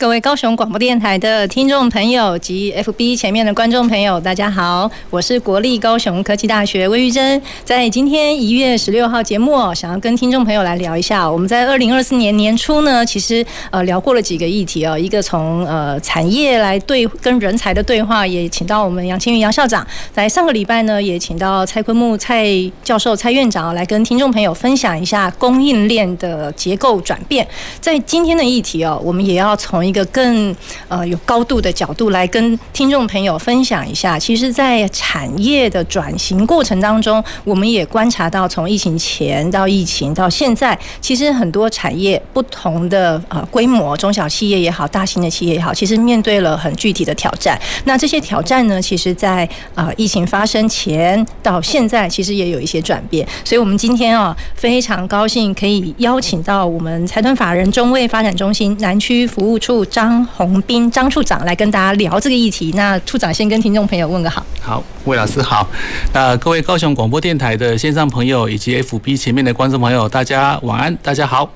各位高雄广播电台的听众朋友及 FB 前面的观众朋友，大家好，我是国立高雄科技大学魏玉珍。在今天一月十六号节目，想要跟听众朋友来聊一下，我们在二零二四年年初呢，其实呃聊过了几个议题哦，一个从呃产业来对跟人才的对话，也请到我们杨青云杨校长，在上个礼拜呢，也请到蔡坤木蔡教授蔡院长来跟听众朋友分享一下供应链的结构转变。在今天的议题哦，我们也要从一个更呃有高度的角度来跟听众朋友分享一下，其实，在产业的转型过程当中，我们也观察到，从疫情前到疫情到现在，其实很多产业不同的呃规模，中小企业也好，大型的企业也好，其实面对了很具体的挑战。那这些挑战呢，其实在呃疫情发生前到现在，其实也有一些转变。所以，我们今天啊，非常高兴可以邀请到我们财团法人中卫发展中心南区服务处。张宏斌张处长来跟大家聊这个议题。那处长先跟听众朋友问个好。好，魏老师好。那各位高雄广播电台的线上朋友以及 FB 前面的观众朋友，大家晚安，大家好。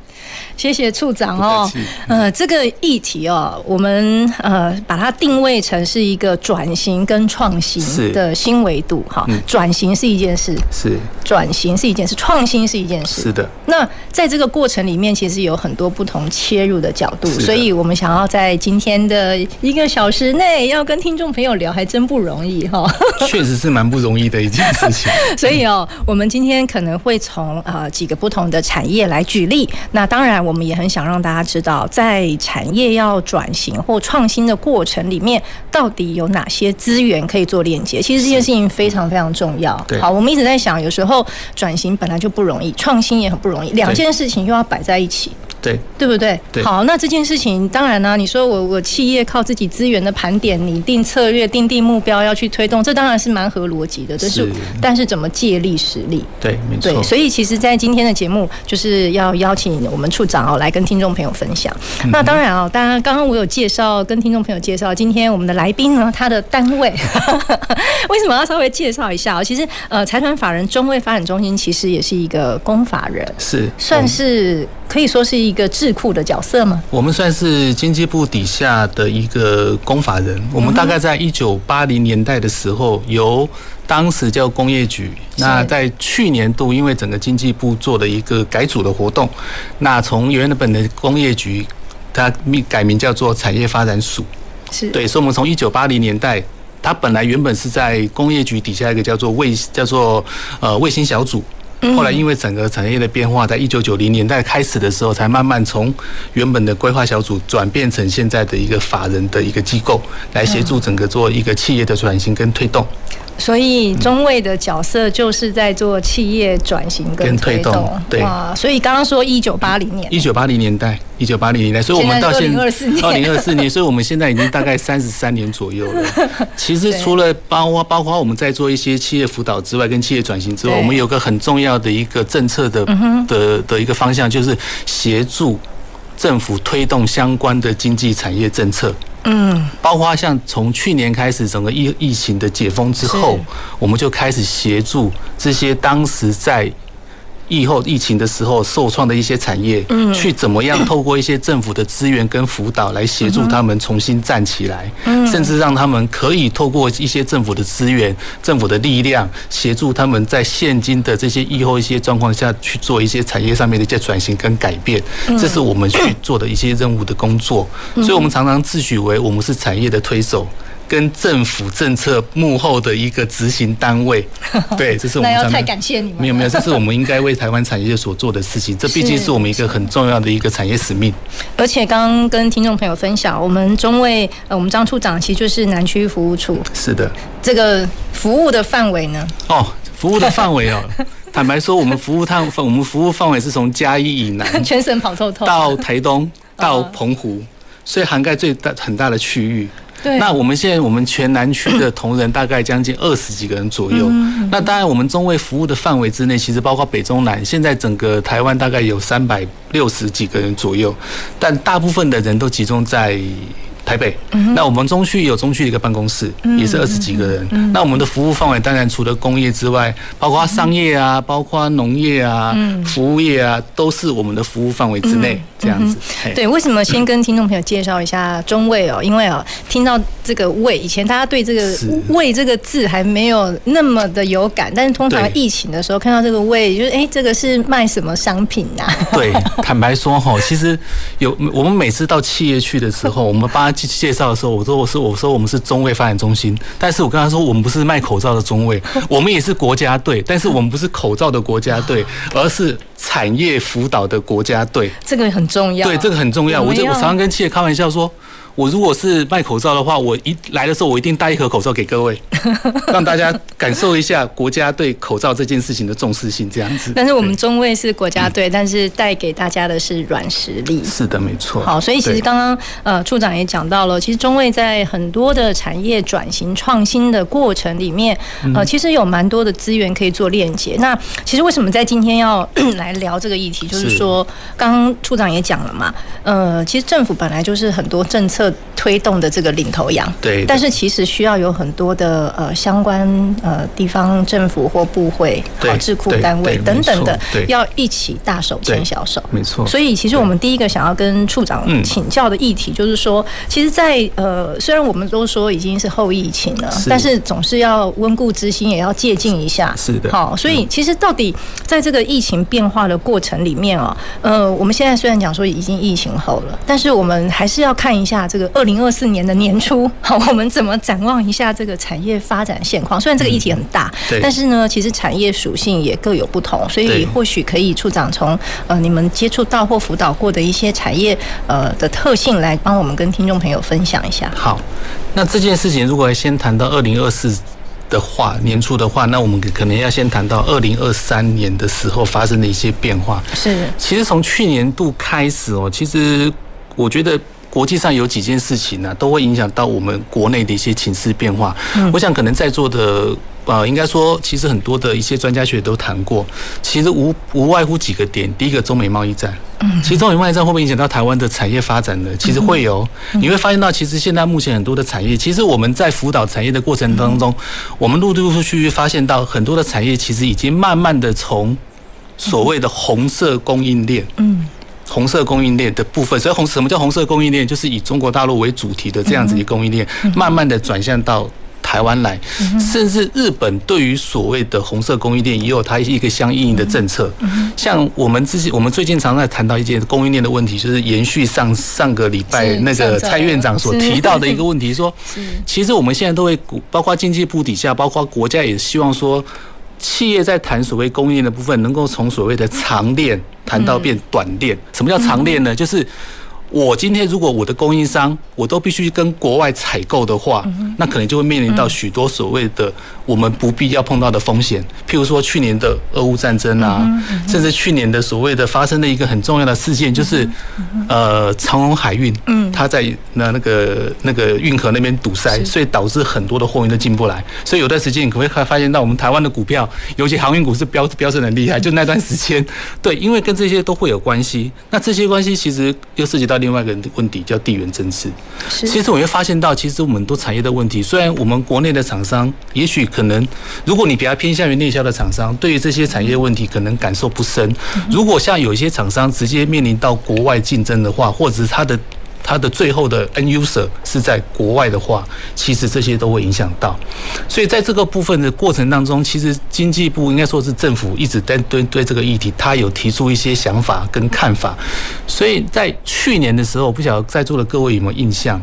谢谢处长哦，呃，这个议题哦，我们呃把它定位成是一个转型跟创新的新维度哈。转型是一件事，是转型是一件事，创新是一件事，是的。那在这个过程里面，其实有很多不同切入的角度，所以我们想要在今天的一个小时内要跟听众朋友聊，还真不容易哈。确实是蛮不容易的一件事情。所以哦，我们今天可能会从呃几个不同的产业来举例。那当然。我们也很想让大家知道，在产业要转型或创新的过程里面，到底有哪些资源可以做链接。其实这件事情非常非常重要。好，我们一直在想，有时候转型本来就不容易，创新也很不容易，两件事情又要摆在一起。对，对不对？对。好，那这件事情当然呢、啊，你说我我企业靠自己资源的盘点，拟定策略，定定目标要去推动，这当然是蛮合逻辑的。这是，但是怎么借力使力？对，没错。对，所以其实，在今天的节目，就是要邀请我们处长哦来跟听众朋友分享。嗯、那当然啊，当然刚刚我有介绍，跟听众朋友介绍，今天我们的来宾呢，他的单位 为什么要稍微介绍一下？其实呃，财团法人中卫发展中心其实也是一个公法人，是算是可以说是一。一个智库的角色吗？我们算是经济部底下的一个公法人。我们大概在一九八零年代的时候，由当时叫工业局。那在去年度，因为整个经济部做了一个改组的活动，那从原本的工业局，它命改名叫做产业发展署。是对，所以我们从一九八零年代，它本来原本是在工业局底下一个叫做卫叫做呃卫星小组。后来因为整个产业的变化，在一九九零年代开始的时候，才慢慢从原本的规划小组转变成现在的一个法人的一个机构，来协助整个做一个企业的转型跟推动。所以中卫的角色就是在做企业转型跟推动，对。所以刚刚说一九八零年，一九八零年代，一九八零年代，所以我们到现在二零二四年，二零二四年，所以我们现在已经大概三十三年左右了。其实除了包括包括我们在做一些企业辅导之外，跟企业转型之外，我们有个很重要的一个政策的的的一个方向，就是协助政府推动相关的经济产业政策。嗯，包括像从去年开始，整个疫疫情的解封之后，我们就开始协助这些当时在。疫后疫情的时候受创的一些产业，去怎么样透过一些政府的资源跟辅导来协助他们重新站起来，甚至让他们可以透过一些政府的资源、政府的力量，协助他们在现今的这些疫后一些状况下去做一些产业上面的一些转型跟改变，这是我们去做的一些任务的工作。所以我们常常自诩为我们是产业的推手。跟政府政策幕后的一个执行单位，对，这是我们。那要太感谢你们。没有没有，这是我们应该为台湾产业所做的事情。这毕竟是我们一个很重要的一个产业使命。而且刚刚跟听众朋友分享，我们中卫呃，我们张处长其实就是南区服务处。是的。这个服务的范围呢？哦，服务的范围哦，坦白说，我们服务范我们服务范围是从嘉义以南，全省跑透透，到台东到澎湖，所以涵盖最大很大的区域。对。那我们现在我们全南区的同仁大概将近二十几个人左右。嗯、那当然，我们中卫服务的范围之内，其实包括北中南，现在整个台湾大概有三百六十几个人左右，但大部分的人都集中在。台北，那我们中区有中区的一个办公室，也是二十几个人。那我们的服务范围当然除了工业之外，包括商业啊，包括农业啊，服务业啊，都是我们的服务范围之内。这样子，对，为什么先跟听众朋友介绍一下中卫哦？因为哦，听到这个卫，以前大家对这个卫这个字还没有那么的有感，但是通常疫情的时候看到这个卫，就是哎，这个是卖什么商品呐？对，坦白说哈，其实有我们每次到企业去的时候，我们帮他介绍的时候，我说我是我说我们是中卫发展中心，但是我跟他说我们不是卖口罩的中卫，我们也是国家队，但是我们不是口罩的国家队，而是。产业辅导的国家队，这个很重要。对，这个很重要。我就我常常跟企业开玩笑说。我如果是卖口罩的话，我一来的时候，我一定带一盒口罩给各位，让大家感受一下国家对口罩这件事情的重视性，这样子。但是我们中卫是国家队，但是带给大家的是软实力。是的，没错。好，所以其实刚刚呃处长也讲到了，其实中卫在很多的产业转型创新的过程里面，呃，其实有蛮多的资源可以做链接。那其实为什么在今天要 来聊这个议题，就是说，刚刚处长也讲了嘛，呃，其实政府本来就是很多政策。推动的这个领头羊，对，但是其实需要有很多的呃相关呃地方政府或部会、好智库单位等等的，要一起大手牵小手，没错。所以其实我们第一个想要跟处长请教的议题，就是说，其实，在呃虽然我们都说已经是后疫情了，但是总是要温故知新，也要借鉴一下，是的。好，所以其实到底在这个疫情变化的过程里面啊，呃，我们现在虽然讲说已经疫情后了，但是我们还是要看一下这个二零二四年的年初，好，我们怎么展望一下这个产业发展现况？虽然这个议题很大，嗯、但是呢，其实产业属性也各有不同，所以或许可以处长从呃你们接触到或辅导过的一些产业呃的特性来帮我们跟听众朋友分享一下。好，那这件事情如果先谈到二零二四的话，年初的话，那我们可能要先谈到二零二三年的时候发生的一些变化。是，其实从去年度开始哦，其实我觉得。国际上有几件事情呢、啊，都会影响到我们国内的一些情势变化。我想可能在座的呃，应该说，其实很多的一些专家学者都谈过，其实无无外乎几个点。第一个，中美贸易战。其实中美贸易战会不会影响到台湾的产业发展呢？其实会有。你会发现到，其实现在目前很多的产业，其实我们在辅导产业的过程当中，我们陆陆续续发现到很多的产业，其实已经慢慢的从所谓的红色供应链，嗯。红色供应链的部分，所以红什么叫红色供应链？就是以中国大陆为主题的这样子的供应链，慢慢的转向到台湾来，甚至日本对于所谓的红色供应链也有它一个相应的政策。像我们之前，我们最近常在谈到一件供应链的问题，就是延续上上个礼拜那个蔡院长所提到的一个问题，说，其实我们现在都会，包括经济部底下，包括国家也希望说。企业在谈所谓供应链的部分，能够从所谓的长链谈到变短链。什么叫长链呢？就是。我今天如果我的供应商我都必须跟国外采购的话，那可能就会面临到许多所谓的我们不必要碰到的风险。譬如说去年的俄乌战争啊，甚至去年的所谓的发生的一个很重要的事件，就是呃长荣海运，它在那那个那个运河那边堵塞，所以导致很多的货运都进不来。所以有段时间你可能会发现到我们台湾的股票，尤其航运股是飙飙升很厉害，就那段时间，对，因为跟这些都会有关系。那这些关系其实又涉及到。另外一个问题叫地缘政治。其实我会发现到，其实我们很多产业的问题，虽然我们国内的厂商，也许可能，如果你比较偏向于内销的厂商，对于这些产业问题可能感受不深。如果像有一些厂商直接面临到国外竞争的话，或者是他的。它的最后的 n user 是在国外的话，其实这些都会影响到。所以在这个部分的过程当中，其实经济部应该说是政府一直在对对这个议题，他有提出一些想法跟看法。所以在去年的时候，不晓得在座的各位有没有印象？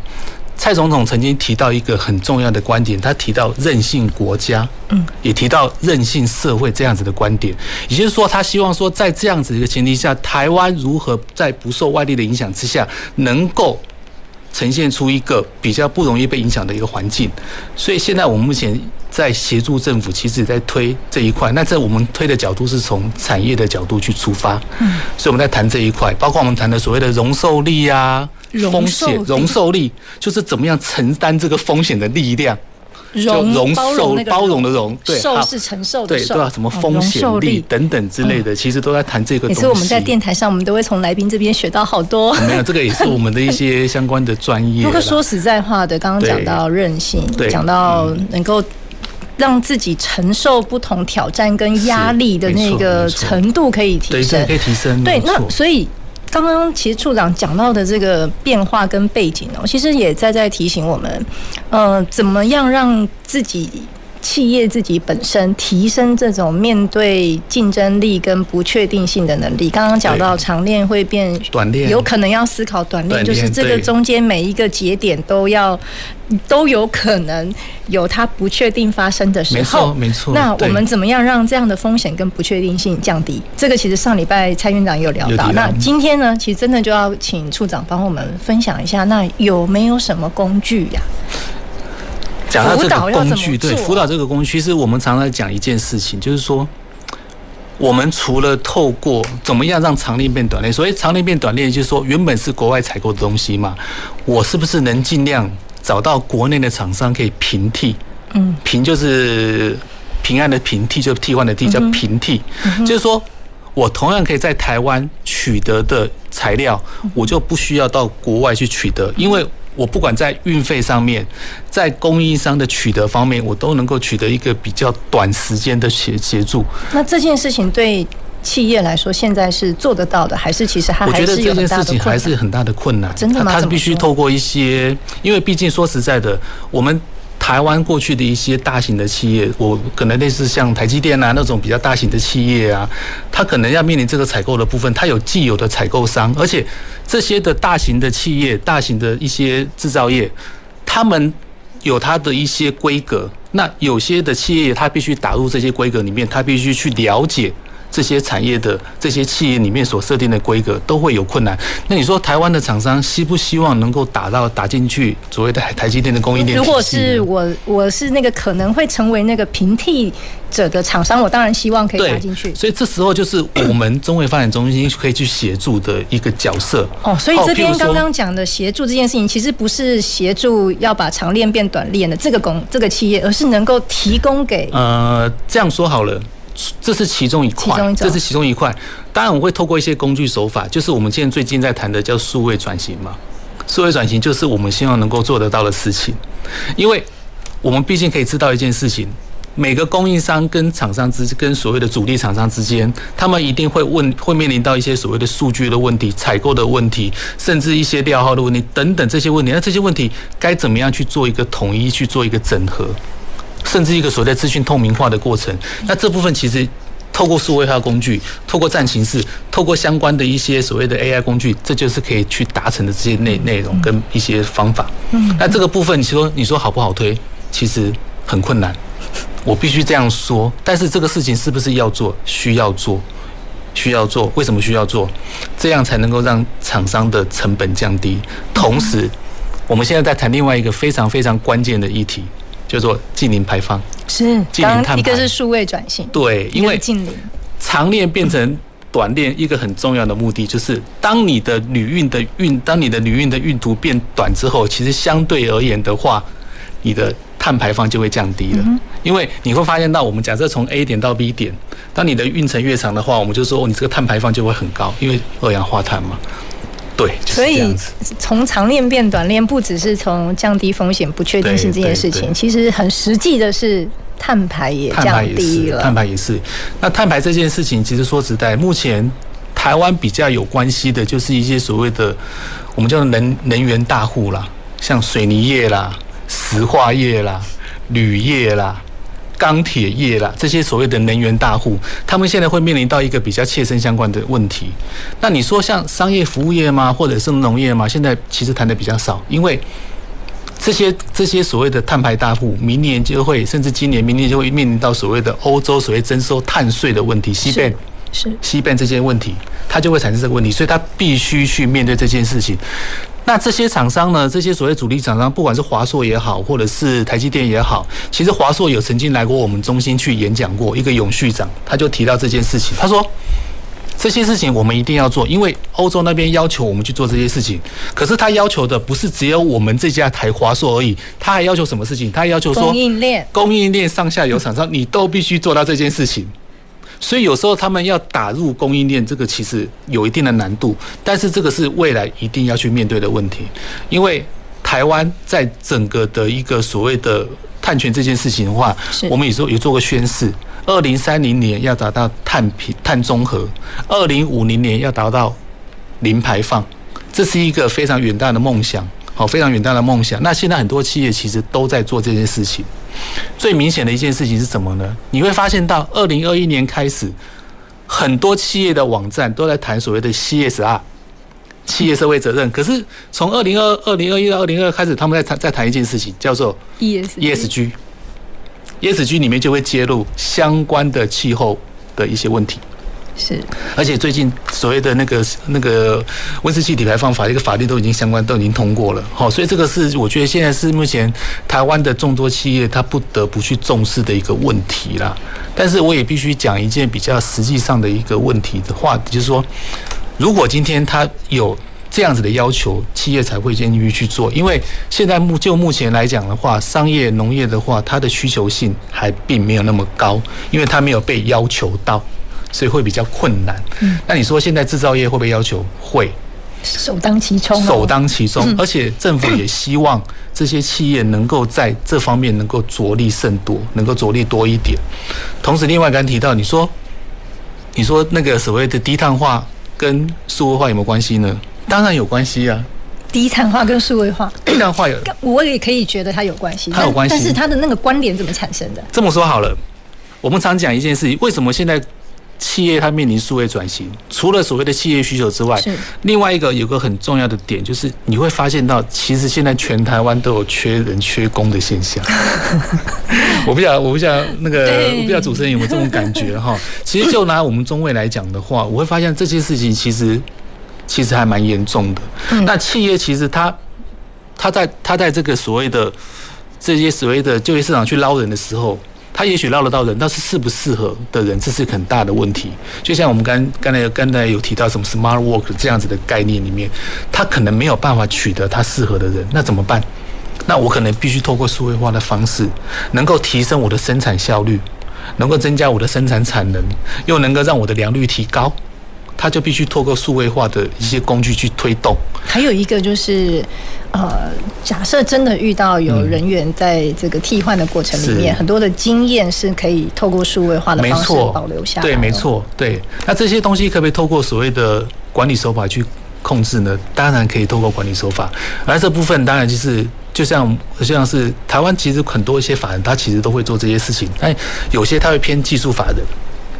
蔡总统曾经提到一个很重要的观点，他提到韧性国家，嗯，也提到韧性社会这样子的观点，也就是说，他希望说，在这样子一个前提下，台湾如何在不受外力的影响之下，能够呈现出一个比较不容易被影响的一个环境。所以现在我们目前在协助政府，其实也在推这一块。那在我们推的角度是从产业的角度去出发，嗯，所以我们在谈这一块，包括我们谈的所谓的容受力啊，风险容受力，就是怎么样承担这个风险的力量。容容受包容的容，对，受是承受的受，对，什么风险力等等之类的，其实都在谈这个东西。也是我们在电台上，我们都会从来宾这边学到好多。没有，这个也是我们的一些相关的专业。不过说实在话的，刚刚讲到韧性，讲到能够让自己承受不同挑战跟压力的那个程度可以提升，可以提升。对，那所以。刚刚其实处长讲到的这个变化跟背景哦，其实也在在提醒我们，呃，怎么样让自己企业自己本身提升这种面对竞争力跟不确定性的能力。刚刚讲到长链会变短链，有可能要思考短链，就是这个中间每一个节点都要。都有可能有它不确定发生的时候，没错，没错。那我们怎么样让这样的风险跟不确定性降低？这个其实上礼拜蔡院长也有聊到。那今天呢，其实真的就要请处长帮我们分享一下，那有没有什么工具呀？讲到这个工具，对，辅导这个工具，其实我们常常讲一件事情，就是说，我们除了透过怎么样让长链变短链，所以长链变短链，就是说原本是国外采购的东西嘛，我是不是能尽量？找到国内的厂商可以平替，嗯，平就是平安的平，替就替换的替，叫平替，就是说我同样可以在台湾取得的材料，我就不需要到国外去取得，因为我不管在运费上面，在供应商的取得方面，我都能够取得一个比较短时间的协协助。那这件事情对？企业来说，现在是做得到的，还是其实还还是有大的困难？我觉得这件事情还是很大的困难。真的吗？它是必须透过一些，因为毕竟说实在的，我们台湾过去的一些大型的企业，我可能类似像台积电啊那种比较大型的企业啊，它可能要面临这个采购的部分，它有既有的采购商，而且这些的大型的企业、大型的一些制造业，他们有它的一些规格。那有些的企业，它必须打入这些规格里面，它必须去了解。这些产业的这些企业里面所设定的规格都会有困难。那你说台湾的厂商希不希望能够打到打进去所谓的台积电的供应链？如果是我，我是那个可能会成为那个平替者的厂商，我当然希望可以打进去。所以这时候就是我们中卫发展中心可以去协助的一个角色。哦，所以这边刚刚讲的协助这件事情，其实不是协助要把长链变短链的这个工这个企业，而是能够提供给呃，这样说好了。这是其中一块，这是其中一块。当然，我会透过一些工具手法，就是我们现在最近在谈的叫数位转型嘛。数位转型就是我们希望能够做得到的事情，因为我们毕竟可以知道一件事情：每个供应商跟厂商之跟所谓的主力厂商之间，他们一定会问，会面临到一些所谓的数据的问题、采购的问题，甚至一些料号的问题等等这些问题。那这些问题该怎么样去做一个统一，去做一个整合？甚至一个所谓的资讯透明化的过程，那这部分其实透过数位化工具，透过战情室，透过相关的一些所谓的 AI 工具，这就是可以去达成的这些内内容跟一些方法。嗯，那这个部分你说你说好不好推？其实很困难，我必须这样说。但是这个事情是不是要做？需要做，需要做。为什么需要做？这样才能够让厂商的成本降低。同时，我们现在在谈另外一个非常非常关键的议题。叫做近零排放，是近零碳排，一个是数位转型，对，因为近零长链变成 短链，一个很重要的目的就是，当你的旅运的运，当你的旅运的运途变短之后，其实相对而言的话，你的碳排放就会降低了。因为你会发现到，我们假设从 A 点到 B 点，当你的运程越长的话，我们就说你这个碳排放就会很高，因为二氧化碳嘛。对，所以从长链变短链，不只是从降低风险、不确定性这件事情，其实很实际的是碳排也降低了。碳排也是。那碳排这件事情，其实说实在，目前台湾比较有关系的，就是一些所谓的我们叫能能源大户啦，像水泥业啦、石化业啦、铝业啦。钢铁业啦，这些所谓的能源大户，他们现在会面临到一个比较切身相关的问题。那你说像商业服务业吗，或者是农业吗？现在其实谈的比较少，因为这些这些所谓的碳排大户，明年就会，甚至今年、明年就会面临到所谓的欧洲所谓征收碳税的问题。CBAM 是 CBAM 这些问题，它就会产生这个问题，所以它必须去面对这件事情。那这些厂商呢，这些所谓主力厂商，不管是华硕也好，或者是台积电也好，其实华硕有曾经来过我们中心去演讲过，一个永续长他就提到这件事情，他说。这些事情我们一定要做，因为欧洲那边要求我们去做这些事情。可是他要求的不是只有我们这家台华硕而已，他还要求什么事情？他还要求说，供应链、供应链上下游厂商，你都必须做到这件事情。所以有时候他们要打入供应链，这个其实有一定的难度。但是这个是未来一定要去面对的问题，因为台湾在整个的一个所谓的碳权这件事情的话，我们有时候有做过宣誓。二零三零年要达到碳平碳中和，二零五零年要达到零排放，这是一个非常远大的梦想，好，非常远大的梦想。那现在很多企业其实都在做这件事情。最明显的一件事情是什么呢？你会发现到二零二一年开始，很多企业的网站都在谈所谓的 CSR，企业社会责任。可是从二零二二零二一到二零二开始，他们在谈在谈一件事情，叫做 ESG。ESG 里面就会揭露相关的气候的一些问题，是，而且最近所谓的那个那个温室气体排放法，一个法律都已经相关都已经通过了，好，所以这个是我觉得现在是目前台湾的众多企业它不得不去重视的一个问题啦。但是我也必须讲一件比较实际上的一个问题的话，就是说，如果今天它有。这样子的要求，企业才会愿意去做。因为现在目就目前来讲的话，商业农业的话，它的需求性还并没有那么高，因为它没有被要求到，所以会比较困难。嗯，那你说现在制造业会不会要求？会，首当其冲，首当其冲。而且政府也希望这些企业能够在这方面能够着力甚多，能够着力多一点。同时，另外刚刚提到，你说，你说那个所谓的低碳化跟数位化有没有关系呢？当然有关系啊，低碳化跟数位化，低碳化有，我也可以觉得它有关系，它有关系，但是它的那个关联怎么产生的？这么说好了，我们常讲一件事情，为什么现在企业它面临数位转型？除了所谓的企业需求之外，是另外一个有个很重要的点，就是你会发现到，其实现在全台湾都有缺人缺工的现象。我不晓得，我不晓得那个，我不晓得主持人有没有这种感觉哈？其实就拿我们中卫来讲的话，我会发现这些事情其实。其实还蛮严重的。那企业其实它，它在它在这个所谓的这些所谓的就业市场去捞人的时候，他也许捞得到人，但是适不适合的人，这是很大的问题。就像我们刚刚才刚才有提到什么 smart work 这样子的概念里面，他可能没有办法取得他适合的人，那怎么办？那我可能必须透过数位化的方式，能够提升我的生产效率，能够增加我的生产产能，又能够让我的良率提高。他就必须透过数位化的一些工具去推动。还有一个就是，呃，假设真的遇到有人员在这个替换的过程里面，很多的经验是可以透过数位化的方式保留下来。对，没错，对。那这些东西可不可以透过所谓的管理手法去控制呢？当然可以透过管理手法。而这部分当然就是，就像就像是台湾其实很多一些法人，他其实都会做这些事情，但有些他会偏技术法人。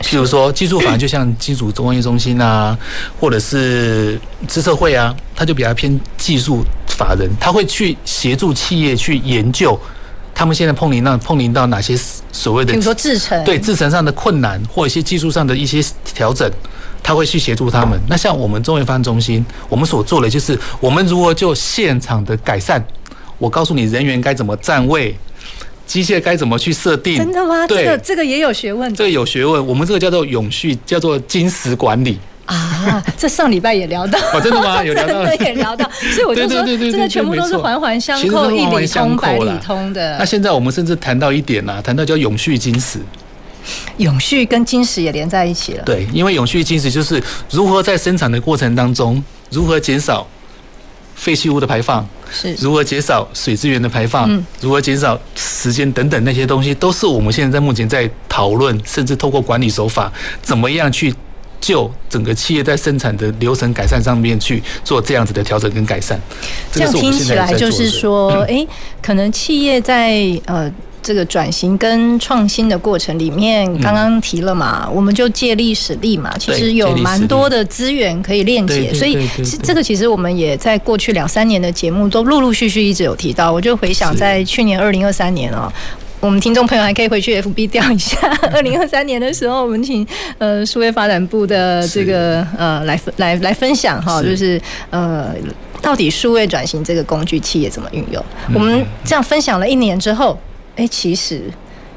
譬如说，技术法人就像金属工业中心啊，或者是资策会啊，他就比较偏技术法人，他会去协助企业去研究他们现在碰临到碰临到哪些所谓的，比如说制程，对制程上的困难或一些技术上的一些调整，他会去协助他们。那像我们中卫发展中心，我们所做的就是我们如何就现场的改善，我告诉你人员该怎么站位。机械该怎么去设定？真的吗？对，这个这个也有学问。这个有学问，我们这个叫做永续，叫做金石管理啊。这上礼拜也聊到。哦，真的吗？有聊到，也聊到。所以我就说，这个全部都是环环相扣，一理通百理通的。那现在我们甚至谈到一点啦，谈到叫永续金石。永续跟金石也连在一起了。对，因为永续金石就是如何在生产的过程当中，如何减少。废弃物的排放是如何减少水资源的排放，如何减少时间等等那些东西，都是我们现在在目前在讨论，甚至透过管理手法，怎么样去就整个企业在生产的流程改善上面去做这样子的调整跟改善。这样听起来就是说，诶，可能企业在呃。这个转型跟创新的过程里面，刚刚提了嘛，我们就借力使力嘛，其实有蛮多的资源可以链接，所以这个其实我们也在过去两三年的节目都陆陆续续一直有提到。我就回想在去年二零二三年哦。我们听众朋友还可以回去 FB 调一下，二零二三年的时候，我们请呃数位发展部的这个呃来来来分享哈，就是呃到底数位转型这个工具企业怎么运用？我们这样分享了一年之后，哎，其实。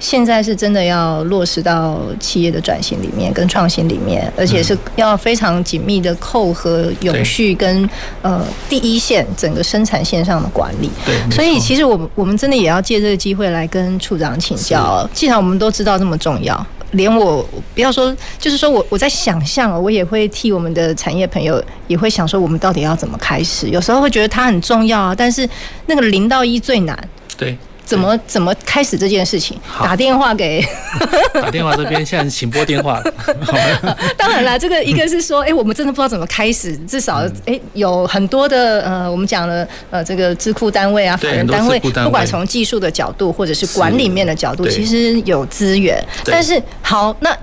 现在是真的要落实到企业的转型里面，跟创新里面，而且是要非常紧密的扣合永续跟呃第一线整个生产线上的管理。对，所以其实我们我们真的也要借这个机会来跟处长请教。既然我们都知道这么重要，连我不要说，就是说我我在想象，我也会替我们的产业朋友也会想说，我们到底要怎么开始？有时候会觉得它很重要啊，但是那个零到一最难。对。怎么怎么开始这件事情？打电话给 打电话这边，现在请拨电话。当然了，这个一个是说，哎，我们真的不知道怎么开始。至少，哎，有很多的呃，我们讲了呃，这个智库单位啊，法人单位，不管从技术的角度或者是管理面的角度，其实有资源。但是好，那。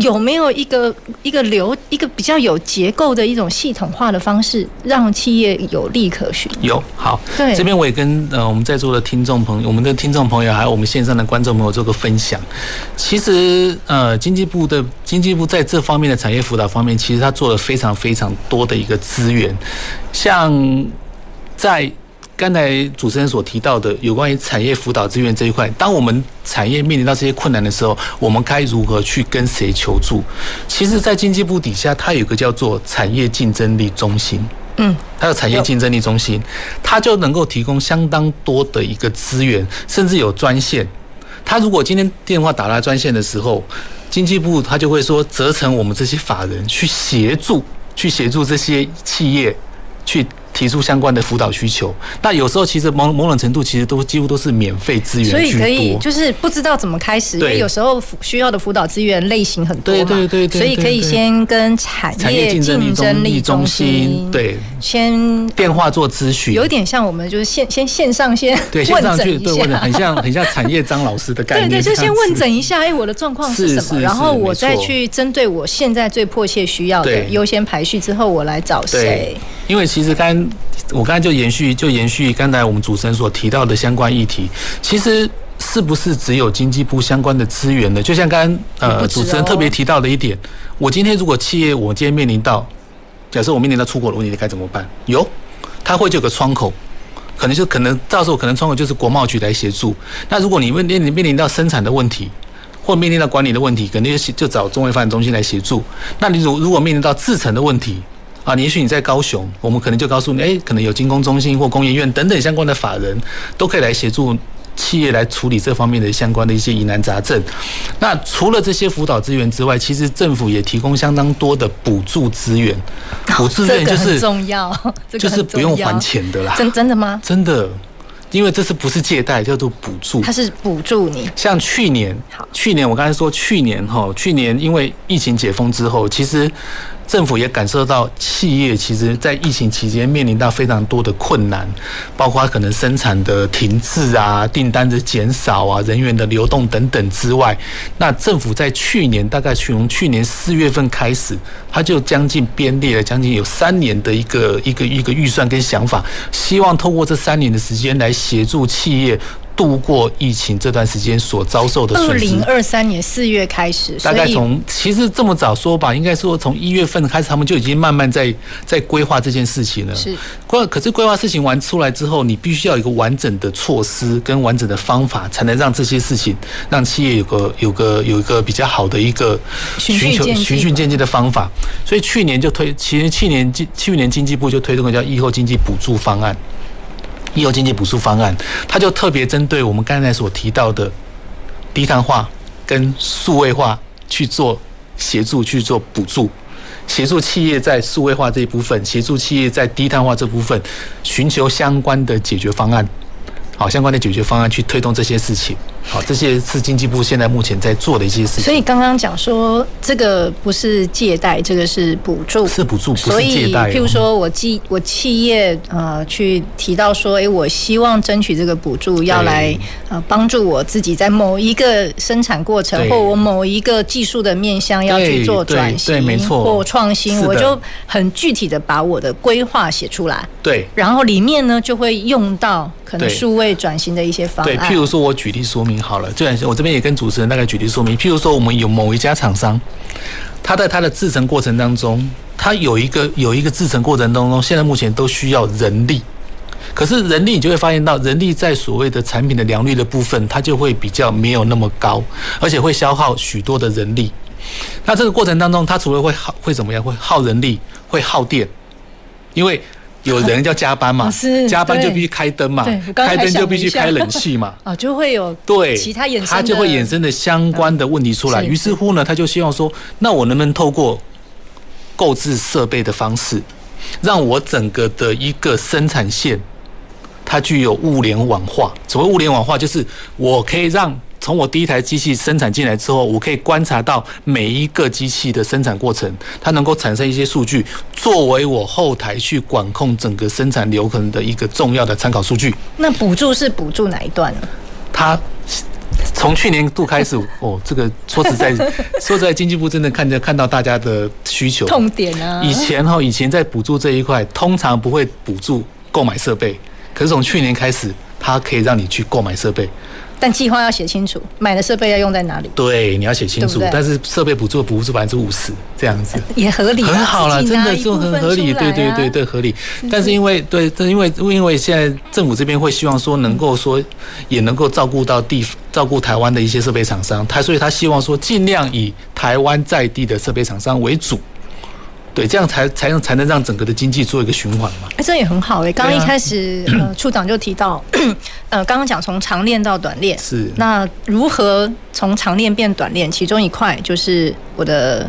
有没有一个一个流一个比较有结构的一种系统化的方式，让企业有利可循？有好，对这边我也跟呃我们在座的听众朋友，我们的听众朋友还有我们线上的观众朋友做个分享。其实呃，经济部的经济部在这方面的产业辅导方面，其实他做了非常非常多的一个资源，像在。刚才主持人所提到的有关于产业辅导资源这一块，当我们产业面临到这些困难的时候，我们该如何去跟谁求助？其实，在经济部底下，它有一个叫做产业竞争力中心，嗯，它有产业竞争力中心，它就能够提供相当多的一个资源，甚至有专线。他如果今天电话打来专线的时候，经济部他就会说，责成我们这些法人去协助，去协助这些企业去。提出相关的辅导需求，那有时候其实某某种程度其实都几乎都是免费资源，所以可以就是不知道怎么开始，因为有时候需要的辅导资源类型很多嘛，对对对，所以可以先跟产业竞争力中心对。先电话做咨询，有点像我们就是线先线上先对线上去对问诊，很像很像产业张老师的概念，对对，就先问诊一下，哎，我的状况是什么，然后我再去针对我现在最迫切需要的优先排序之后，我来找谁？因为其实刚。我刚才就延续，就延续刚才我们主持人所提到的相关议题。其实是不是只有经济部相关的资源呢？就像刚刚呃主持人特别提到的一点，我今天如果企业我今天面临到，假设我面临到出国的问题，该怎么办？有，它会就有个窗口，可能就可能到时候可能窗口就是国贸局来协助。那如果你面临面临到生产的问题，或面临到管理的问题，肯定就就找中卫发展中心来协助。那你如如果面临到制成的问题，啊，你也许你在高雄，我们可能就告诉你，哎，可能有精工中心或工研院等等相关的法人，都可以来协助企业来处理这方面的相关的一些疑难杂症。那除了这些辅导资源之外，其实政府也提供相当多的补助资源，补助资源就是重要，就是不用还钱的啦。真真的吗？真的，因为这是不是借贷，叫做补助。它是补助你。像去年，去年我刚才说去年哈，去年因为疫情解封之后，其实。政府也感受到企业其实，在疫情期间面临到非常多的困难，包括可能生产的停滞啊、订单的减少啊、人员的流动等等之外，那政府在去年大概从去年四月份开始，他就将近编列了将近有三年的一个一个一个预算跟想法，希望透过这三年的时间来协助企业。度过疫情这段时间所遭受的损失。二零二三年四月开始，大概从其实这么早说吧，应该说从一月份开始，他们就已经慢慢在在规划这件事情了。是规，可是规划事情完出来之后，你必须要有一个完整的措施跟完整的方法，才能让这些事情让企业有个有个有一个比较好的一个寻求循序渐进的方法。所以去年就推，其实去年经去年经济部就推动个叫疫后经济补助方案。业务经济补助方案，它就特别针对我们刚才所提到的低碳化跟数位化去做协助，去做补助，协助企业在数位化这一部分，协助企业在低碳化这部分，寻求相关的解决方案，好，相关的解决方案去推动这些事情。好，这些是经济部现在目前在做的一些事情。所以刚刚讲说，这个不是借贷，这个是补助，是补助，不是借贷。所以，譬如说我企我企业呃去提到说，哎，我希望争取这个补助，要来呃帮助我自己在某一个生产过程或我某一个技术的面向要去做转型，对，没错，或创新，我就很具体的把我的规划写出来。对，然后里面呢就会用到可能数位转型的一些方案。对，譬如说我举例说明。好了，就我这边也跟主持人大概举例说明。譬如说，我们有某一家厂商，他在他的制程过程当中，他有一个有一个制程过程当中，现在目前都需要人力。可是人力，你就会发现到人力在所谓的产品的良率的部分，它就会比较没有那么高，而且会消耗许多的人力。那这个过程当中，它除了会耗会怎么样？会耗人力，会耗电，因为。有人要加班嘛？加班就必须开灯嘛？开灯就必须开冷气嘛？啊，就会有对其他衍生，它就会衍生的相关的问题出来。于是乎呢，他就希望说，那我能不能透过购置设备的方式，让我整个的一个生产线，它具有物联网化？所谓物联网化，就是我可以让。从我第一台机器生产进来之后，我可以观察到每一个机器的生产过程，它能够产生一些数据，作为我后台去管控整个生产流程的一个重要的参考数据。那补助是补助哪一段呢？它从去年度开始，哦，这个说实在，说实在，经济部真的看着看到大家的需求痛点啊。以前哈，以前在补助这一块，通常不会补助购买设备，可是从去年开始，它可以让你去购买设备。但计划要写清楚，买的设备要用在哪里？对，你要写清楚。对对，但是设备补助补助百分之五十这样子，也合理，很好了，真的就很合理。对对对对，合理。但是因为对，因为因为现在政府这边会希望说，能够说也能够照顾到地，照顾台湾的一些设备厂商，他所以他希望说尽量以台湾在地的设备厂商为主。对，这样才才能才能让整个的经济做一个循环嘛。哎，这也很好哎。刚刚一开始，呃，处长就提到，呃，刚刚讲从长链到短链，是那如何从长链变短链？其中一块就是我的。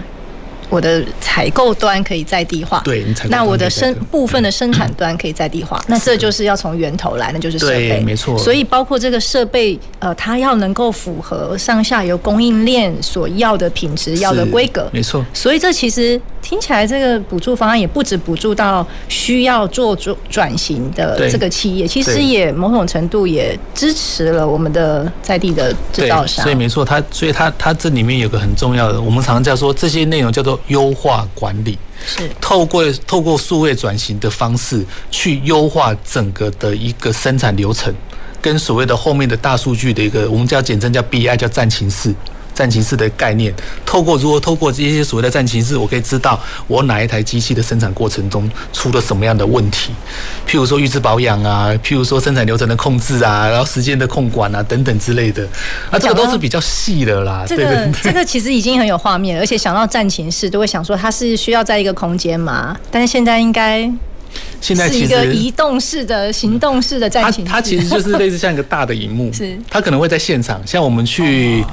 我的采购端可以在地化，对，那我的生部分的生产端可以在地化，那这就是要从源头来，那就是设备，没错。所以包括这个设备，呃，它要能够符合上下游供应链所要的品质、要的规格，没错。所以这其实听起来，这个补助方案也不止补助到需要做转转型的这个企业，其实也某种程度也支持了我们的在地的制造商。所以没错，它所以它它这里面有个很重要的，我们常常叫说这些内容叫做。优化管理是透过透过数位转型的方式去优化整个的一个生产流程，跟所谓的后面的大数据的一个，我们叫简称叫 BI，叫战情室。战情室的概念，透过如何透过这些所谓的战情室，我可以知道我哪一台机器的生产过程中出了什么样的问题，譬如说预制保养啊，譬如说生产流程的控制啊，然后时间的控管啊等等之类的，啊，这个都是比较细的啦。这个这个其实已经很有画面，而且想到战情室都会想说它是需要在一个空间嘛，但是现在应该现在是一个移动式的、行动式的战情室，它其实就是类似像一个大的荧幕，是它可能会在现场，像我们去。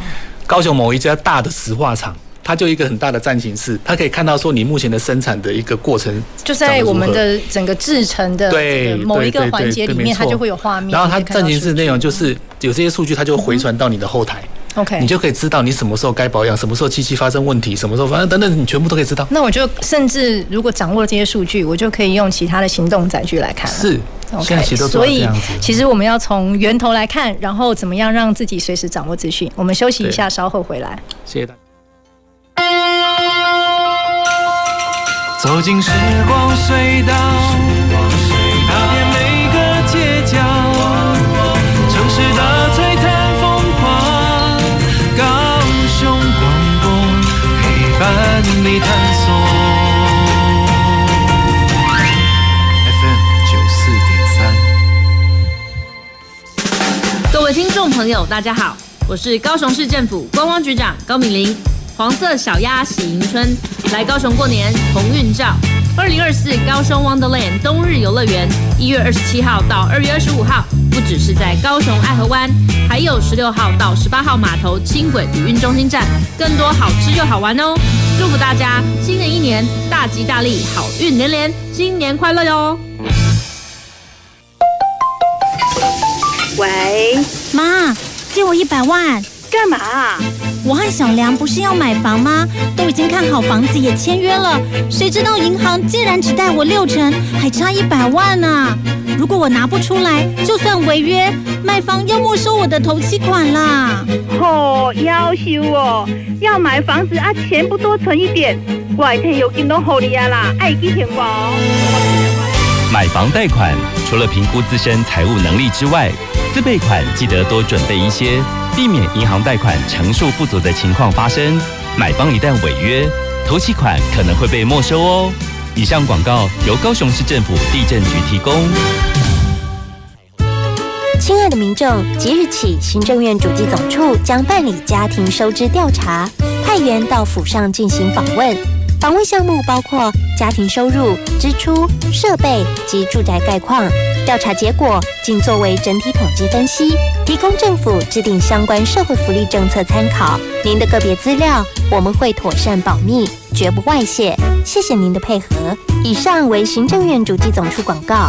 高雄某一家大的石化厂，它就一个很大的战情室，它可以看到说你目前的生产的一个过程，就在我们的整个制成的对某一个环节里面，它就会有画面。然后它战情室内容就是有这些数据，它就回传到你的后台。OK，你就可以知道你什么时候该保养，什么时候机器发生问题，什么时候反正等等，你全部都可以知道。那我就甚至如果掌握了这些数据，我就可以用其他的行动载具来看了。是。OK，所以其实我们要从源头来看，然后怎么样让自己随时掌握资讯。我们休息一下，稍后回来。谢谢大家。走进时光隧道，你探索。各位听众朋友，大家好，我是高雄市政府观光局长高敏玲。黄色小鸭喜迎春，来高雄过年鸿运照。二零二四高雄 Wonderland 冬日游乐园，一月二十七号到二月二十五号，不只是在高雄爱河湾，还有十六号到十八号码头轻轨旅运中心站，更多好吃又好玩哦！祝福大家新的一年大吉大利，好运连连，新年快乐哟！喂，妈，借我一百万，干嘛啊？我和小梁不是要买房吗？都已经看好房子，也签约了。谁知道银行竟然只贷我六成，还差一百万呢？如果我拿不出来，就算违约，卖方要没收我的头期款啦。哦，要求哦，要买房子啊，钱不多存一点，外天有金都好利啊啦，爱记钱我。买房贷款除了评估自身财务能力之外，自备款记得多准备一些，避免银行贷款成数不足的情况发生。买方一旦违约，头期款可能会被没收哦。以上广告由高雄市政府地震局提供。亲爱的民众，即日起，行政院主计总处将办理家庭收支调查，派员到府上进行访问。访问项目包括家庭收入、支出、设备及住宅概况。调查结果仅作为整体统计分析，提供政府制定相关社会福利政策参考。您的个别资料我们会妥善保密，绝不外泄。谢谢您的配合。以上为行政院主计总处广告。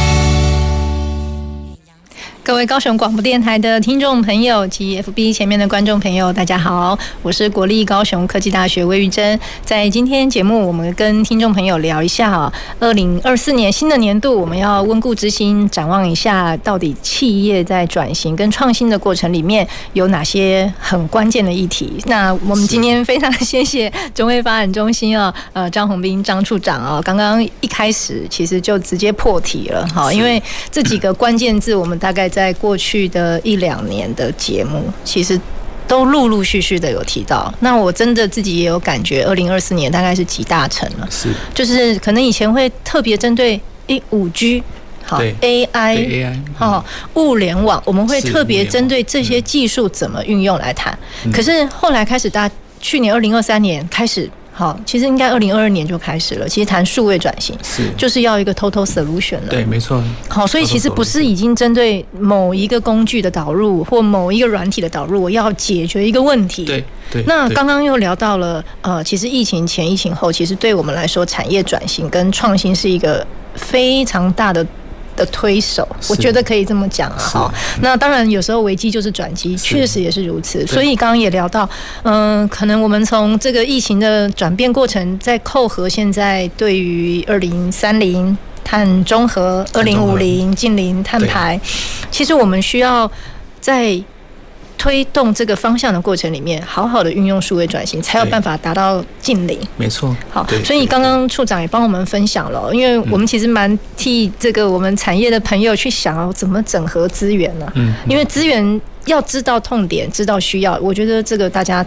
各位高雄广播电台的听众朋友及 FB 前面的观众朋友，大家好，我是国立高雄科技大学魏玉珍。在今天节目，我们跟听众朋友聊一下啊，二零二四年新的年度，我们要温故知新，展望一下，到底企业在转型跟创新的过程里面有哪些很关键的议题？那我们今天非常谢谢中卫发展中心啊，呃，张宏斌张处长啊，刚刚一开始其实就直接破题了哈，因为这几个关键字，我们大概在。在过去的一两年的节目，其实都陆陆续续的有提到。那我真的自己也有感觉，二零二四年大概是集大成了。是，就是可能以前会特别针对诶五 G，好 AI，好物联网，我们会特别针对这些技术怎么运用来谈。可是后来开始，大去年二零二三年开始。好，其实应该二零二二年就开始了。其实谈数位转型是就是要一个 total solution 了。对，没错。好，所以其实不是已经针对某一个工具的导入或某一个软体的导入，我要解决一个问题。对对。那刚刚又聊到了，呃，其实疫情前、疫情后，其实对我们来说，产业转型跟创新是一个非常大的。的推手，我觉得可以这么讲啊。哈，那当然有时候危机就是转机，确实也是如此。所以刚刚也聊到，嗯，可能我们从这个疫情的转变过程，再扣合现在对于二零三零碳中和、二零五零近零碳排，其实我们需要在。推动这个方向的过程里面，好好的运用数位转型，才有办法达到近零。没错，好，所以刚刚处长也帮我们分享了，因为我们其实蛮替这个我们产业的朋友去想哦，怎么整合资源呢？嗯，因为资源要知道痛点，知道需要，我觉得这个大家。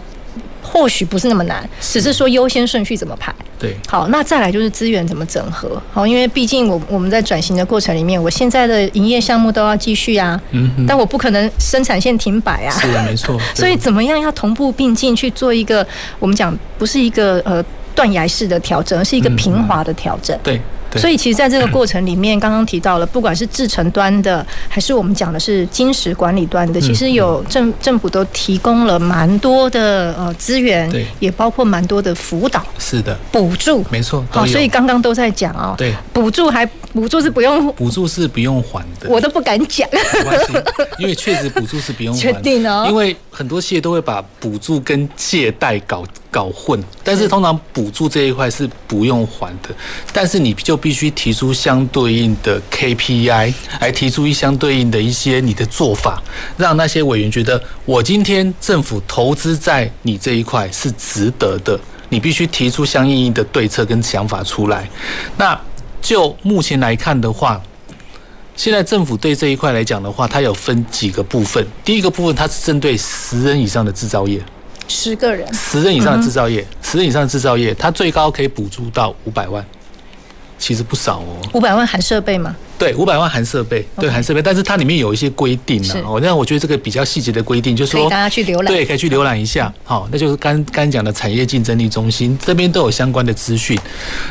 或许不是那么难，只是说优先顺序怎么排。对，好，那再来就是资源怎么整合。好，因为毕竟我我们在转型的过程里面，我现在的营业项目都要继续啊，嗯，但我不可能生产线停摆啊。是的，没错。所以怎么样要同步并进去做一个我们讲不是一个呃断崖式的调整，而是一个平滑的调整。对。所以其实，在这个过程里面，刚刚提到了，不管是制成端的，还是我们讲的是金石管理端的，其实有政政府都提供了蛮多的呃资源，也包括蛮多的辅导，是的，补助，没错。好，所以刚刚都在讲哦，对，补助还补助是不用，补助是不用还的，我都不敢讲，没关系，因为确实补助是不用还，确定哦，因为很多企业都会把补助跟借贷搞。搞混，但是通常补助这一块是不用还的，但是你就必须提出相对应的 KPI，来提出一相对应的一些你的做法，让那些委员觉得我今天政府投资在你这一块是值得的，你必须提出相应应的对策跟想法出来。那就目前来看的话，现在政府对这一块来讲的话，它有分几个部分。第一个部分，它是针对十人以上的制造业。十个人，十人以上的制造业，嗯、十人以上的制造业，它最高可以补助到五百万，其实不少哦。五百万含设备吗？对，五百万含设备，对，含设备，但是它里面有一些规定呢。哦，那我觉得这个比较细节的规定，就是说，大家去浏览，对，可以去浏览一下。好，那就是刚刚讲的产业竞争力中心这边都有相关的资讯。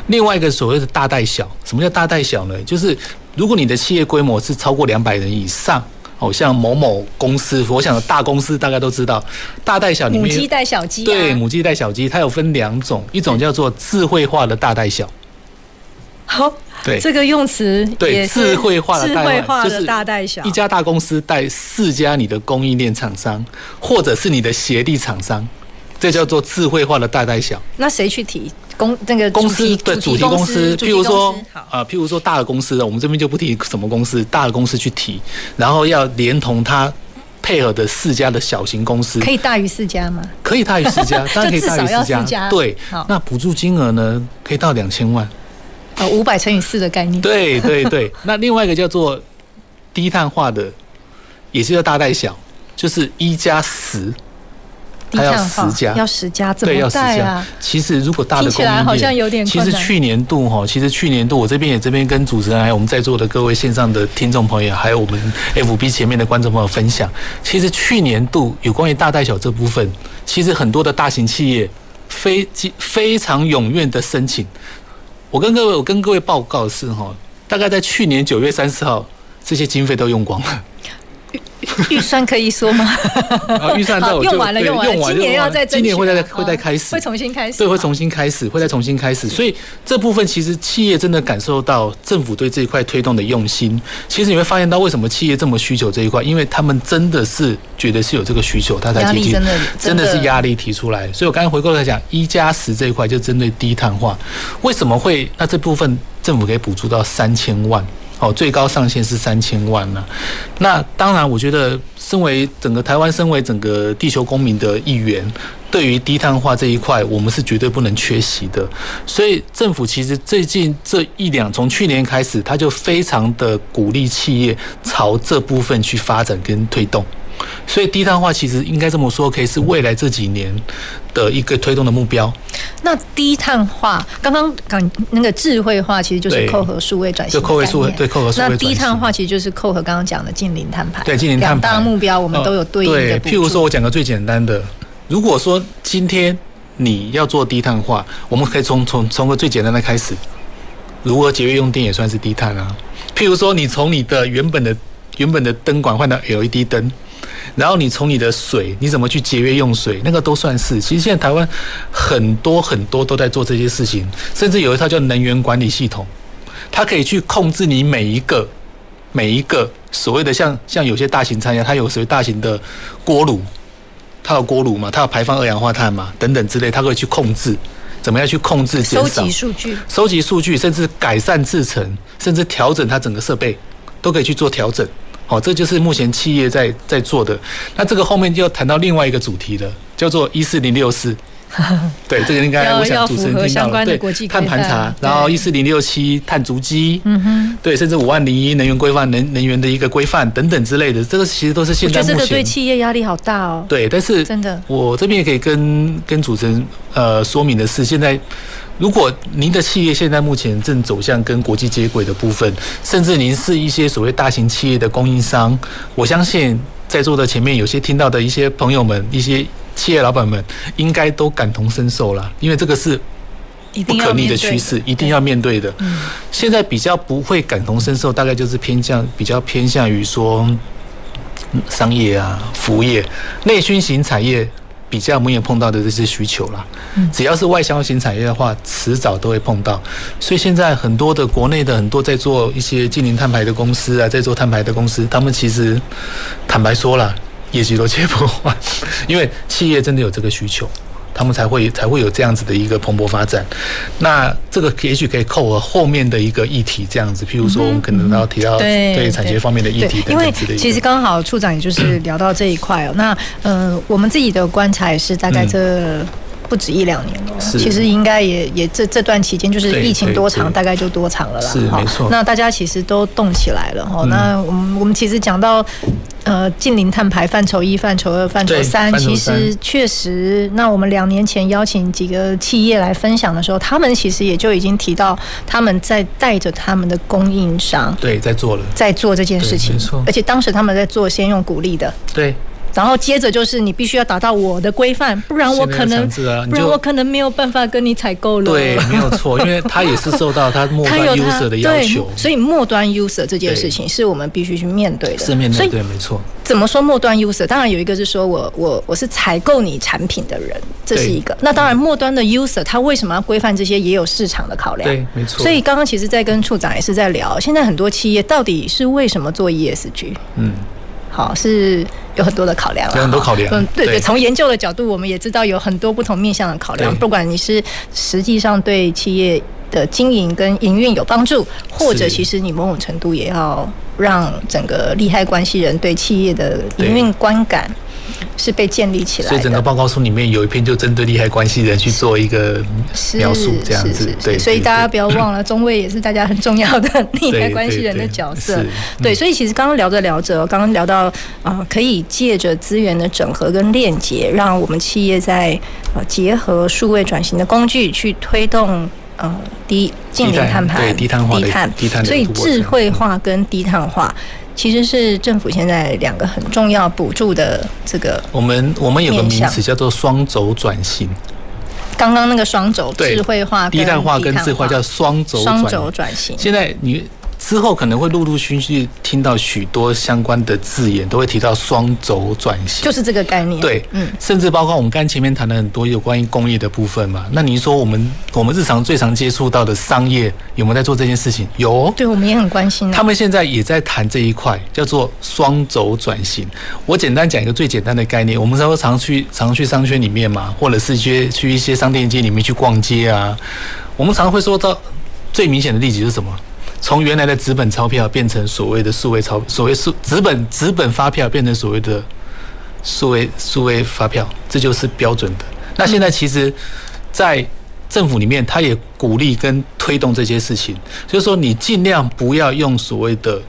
另外一个所谓的大带小，什么叫大带小呢？就是如果你的企业规模是超过两百人以上。好，像某某公司，我想大公司大家都知道，大带小里面母鸡带小鸡、啊，对，母鸡带小鸡，它有分两种，一种叫做智慧化的大带小。好，对，这个用词对，智慧化的智慧化的大带小，一家大公司带四家你的供应链厂商，或者是你的协力厂商，这叫做智慧化的大带小。那谁去提？公那个公司对主题公司，譬如说啊，譬如说大的公司，我们这边就不提什么公司，大的公司去提，然后要连同它配合的四家的小型公司，可以大于四家吗？可以大于四家，当然可以大于四家。家对，那补助金额呢，可以到两千万。呃，五百乘以四的概念。对对对，那另外一个叫做低碳化的，也是叫大带小，就是一加十。它要十家，要十家，怎么。其实如果大的供应链，好像有点。其实去年度哈，其实去年度我这边也这边跟主持人还有我们在座的各位线上的听众朋友，还有我们 FB 前面的观众朋友分享，其实去年度有关于大带小这部分，其实很多的大型企业非非常踊跃的申请。我跟各位，我跟各位报告是哈，大概在去年九月三十号，这些经费都用光了。预算可以说吗？啊，预算到用完了，用完了。今年要再今年会再会再开始，会重新开始，对，会重新开始，会再重新开始。所以这部分其实企业真的感受到政府对这一块推动的用心。其实你会发现到为什么企业这么需求这一块，因为他们真的是觉得是有这个需求，他才提出，真的是压力提出来。所以我刚才回过来讲，一加十这一块就针对低碳化，为什么会？那这部分政府可以补助到三千万。哦，最高上限是三千万呢。那当然，我觉得身为整个台湾，身为整个地球公民的一员，对于低碳化这一块，我们是绝对不能缺席的。所以政府其实最近这一两，从去年开始，他就非常的鼓励企业朝这部分去发展跟推动。所以低碳化其实应该这么说，可以是未来这几年的一个推动的目标。那低碳化，刚刚讲那个智慧化，其实就是扣合数位转型。就扣合数位，对扣合数位。那低碳化其实就是扣合刚刚讲的近零碳排。对，近零碳排。两大目标我们都有对应的。对，譬如说我讲个最简单的，如果说今天你要做低碳化，我们可以从从从个最简单的开始，如何节约用电也算是低碳啊。譬如说你从你的原本的原本的灯管换到 LED 灯。然后你从你的水，你怎么去节约用水，那个都算是。其实现在台湾很多很多都在做这些事情，甚至有一套叫能源管理系统，它可以去控制你每一个每一个所谓的像像有些大型餐饮，它有所谓大型的锅炉，它有锅炉嘛，它有排放二氧化碳嘛，等等之类，它会去控制，怎么样去控制减少，收集数据，收集数据，甚至改善制程，甚至调整它整个设备，都可以去做调整。好，这就是目前企业在在做的。那这个后面就要谈到另外一个主题了，叫做一四零六四。对，这个应该我想主持人听到了。对，碳盘查，然后一四零六七碳足迹，嗯哼，对，甚至五万零一能源规范能能源的一个规范等等之类的，这个其实都是现在目前。对企业压力好大哦。对，但是真的，我这边也可以跟跟主持人呃说明的是，现在。如果您的企业现在目前正走向跟国际接轨的部分，甚至您是一些所谓大型企业的供应商，我相信在座的前面有些听到的一些朋友们、一些企业老板们，应该都感同身受了，因为这个是不可逆的趋势，一定要面对的。现在比较不会感同身受，大概就是偏向比较偏向于说商业啊、服务业、内需型产业。比较没有碰到的这些需求啦，只要是外销型产业的话，迟早都会碰到。所以现在很多的国内的很多在做一些近零碳排的公司啊，在做碳排的公司，他们其实坦白说了，业绩都接不完，因为企业真的有这个需求。他们才会才会有这样子的一个蓬勃发展。那这个也许可以扣合后面的一个议题，这样子，譬如说我们可能要提到对产学方面的议题等等之类的。因为其实刚好处长也就是聊到这一块哦。那呃，我们自己的观察也是大概这不止一两年了。其实应该也也这这段期间就是疫情多长，大概就多长了啦。是没错。那大家其实都动起来了哈。那我们我们其实讲到。呃，近零碳排范畴一、范畴二、范畴三，其实确实，那我们两年前邀请几个企业来分享的时候，他们其实也就已经提到，他们在带着他们的供应商，对，在做了，在做这件事情，没错。而且当时他们在做，先用鼓励的，对，然后接着就是你必须要达到我的规范，不然我可能，啊、不然我可能没有办法跟你采购了。对，没有错，因为他也是受到他末端 user 的要求，所以末端 user 这件事情是我们必须去面对的。是面对，对，没错。怎么说末端 user？当然有一个是说我我我是采购你产品的人，这是一个。那当然末端的 user 他为什么要规范这些，也有市场的考量。对，没错。所以刚刚其实，在跟处长也是在聊，现在很多企业到底是为什么做 ESG？嗯。好，是有很多的考量，有很多考量。嗯，对对，从研究的角度，我们也知道有很多不同面向的考量。不管你是实际上对企业的经营跟营运有帮助，或者其实你某种程度也要让整个利害关系人对企业的营运观感。是被建立起来的，所以整个报告书里面有一篇就针对利害关系人去做一个描述，这样子。对，所以大家不要忘了，中卫也是大家很重要的 利害关系人的角色。对，所以其实刚刚聊着聊着，刚刚聊到啊，可以借着资源的整合跟链接，让我们企业在呃结合数位转型的工具去推动呃低净零碳排、低碳化、低碳、低碳。所以智慧化跟低碳化。其实是政府现在两个很重要补助的这个，我们我们有个名词叫做双轴转型。刚刚那个双轴，智慧化、低碳化跟智慧化叫双轴双轴转型。现在你。之后可能会陆陆续续听到许多相关的字眼，都会提到双轴转型，就是这个概念。对，嗯，甚至包括我们刚前面谈了很多有关于工业的部分嘛。那您说我们我们日常最常接触到的商业有没有在做这件事情？有，对，我们也很关心。他们现在也在谈这一块，叫做双轴转型。我简单讲一个最简单的概念，我们常常去常去商圈里面嘛，或者是去去一些商店街里面去逛街啊，我们常常会说到最明显的例子是什么？从原来的纸本钞票变成所谓的数位钞，所谓数纸本纸本发票变成所谓的数位数位发票，这就是标准的。那现在其实，在政府里面，他也鼓励跟推动这些事情，就是说你尽量不要用所谓的。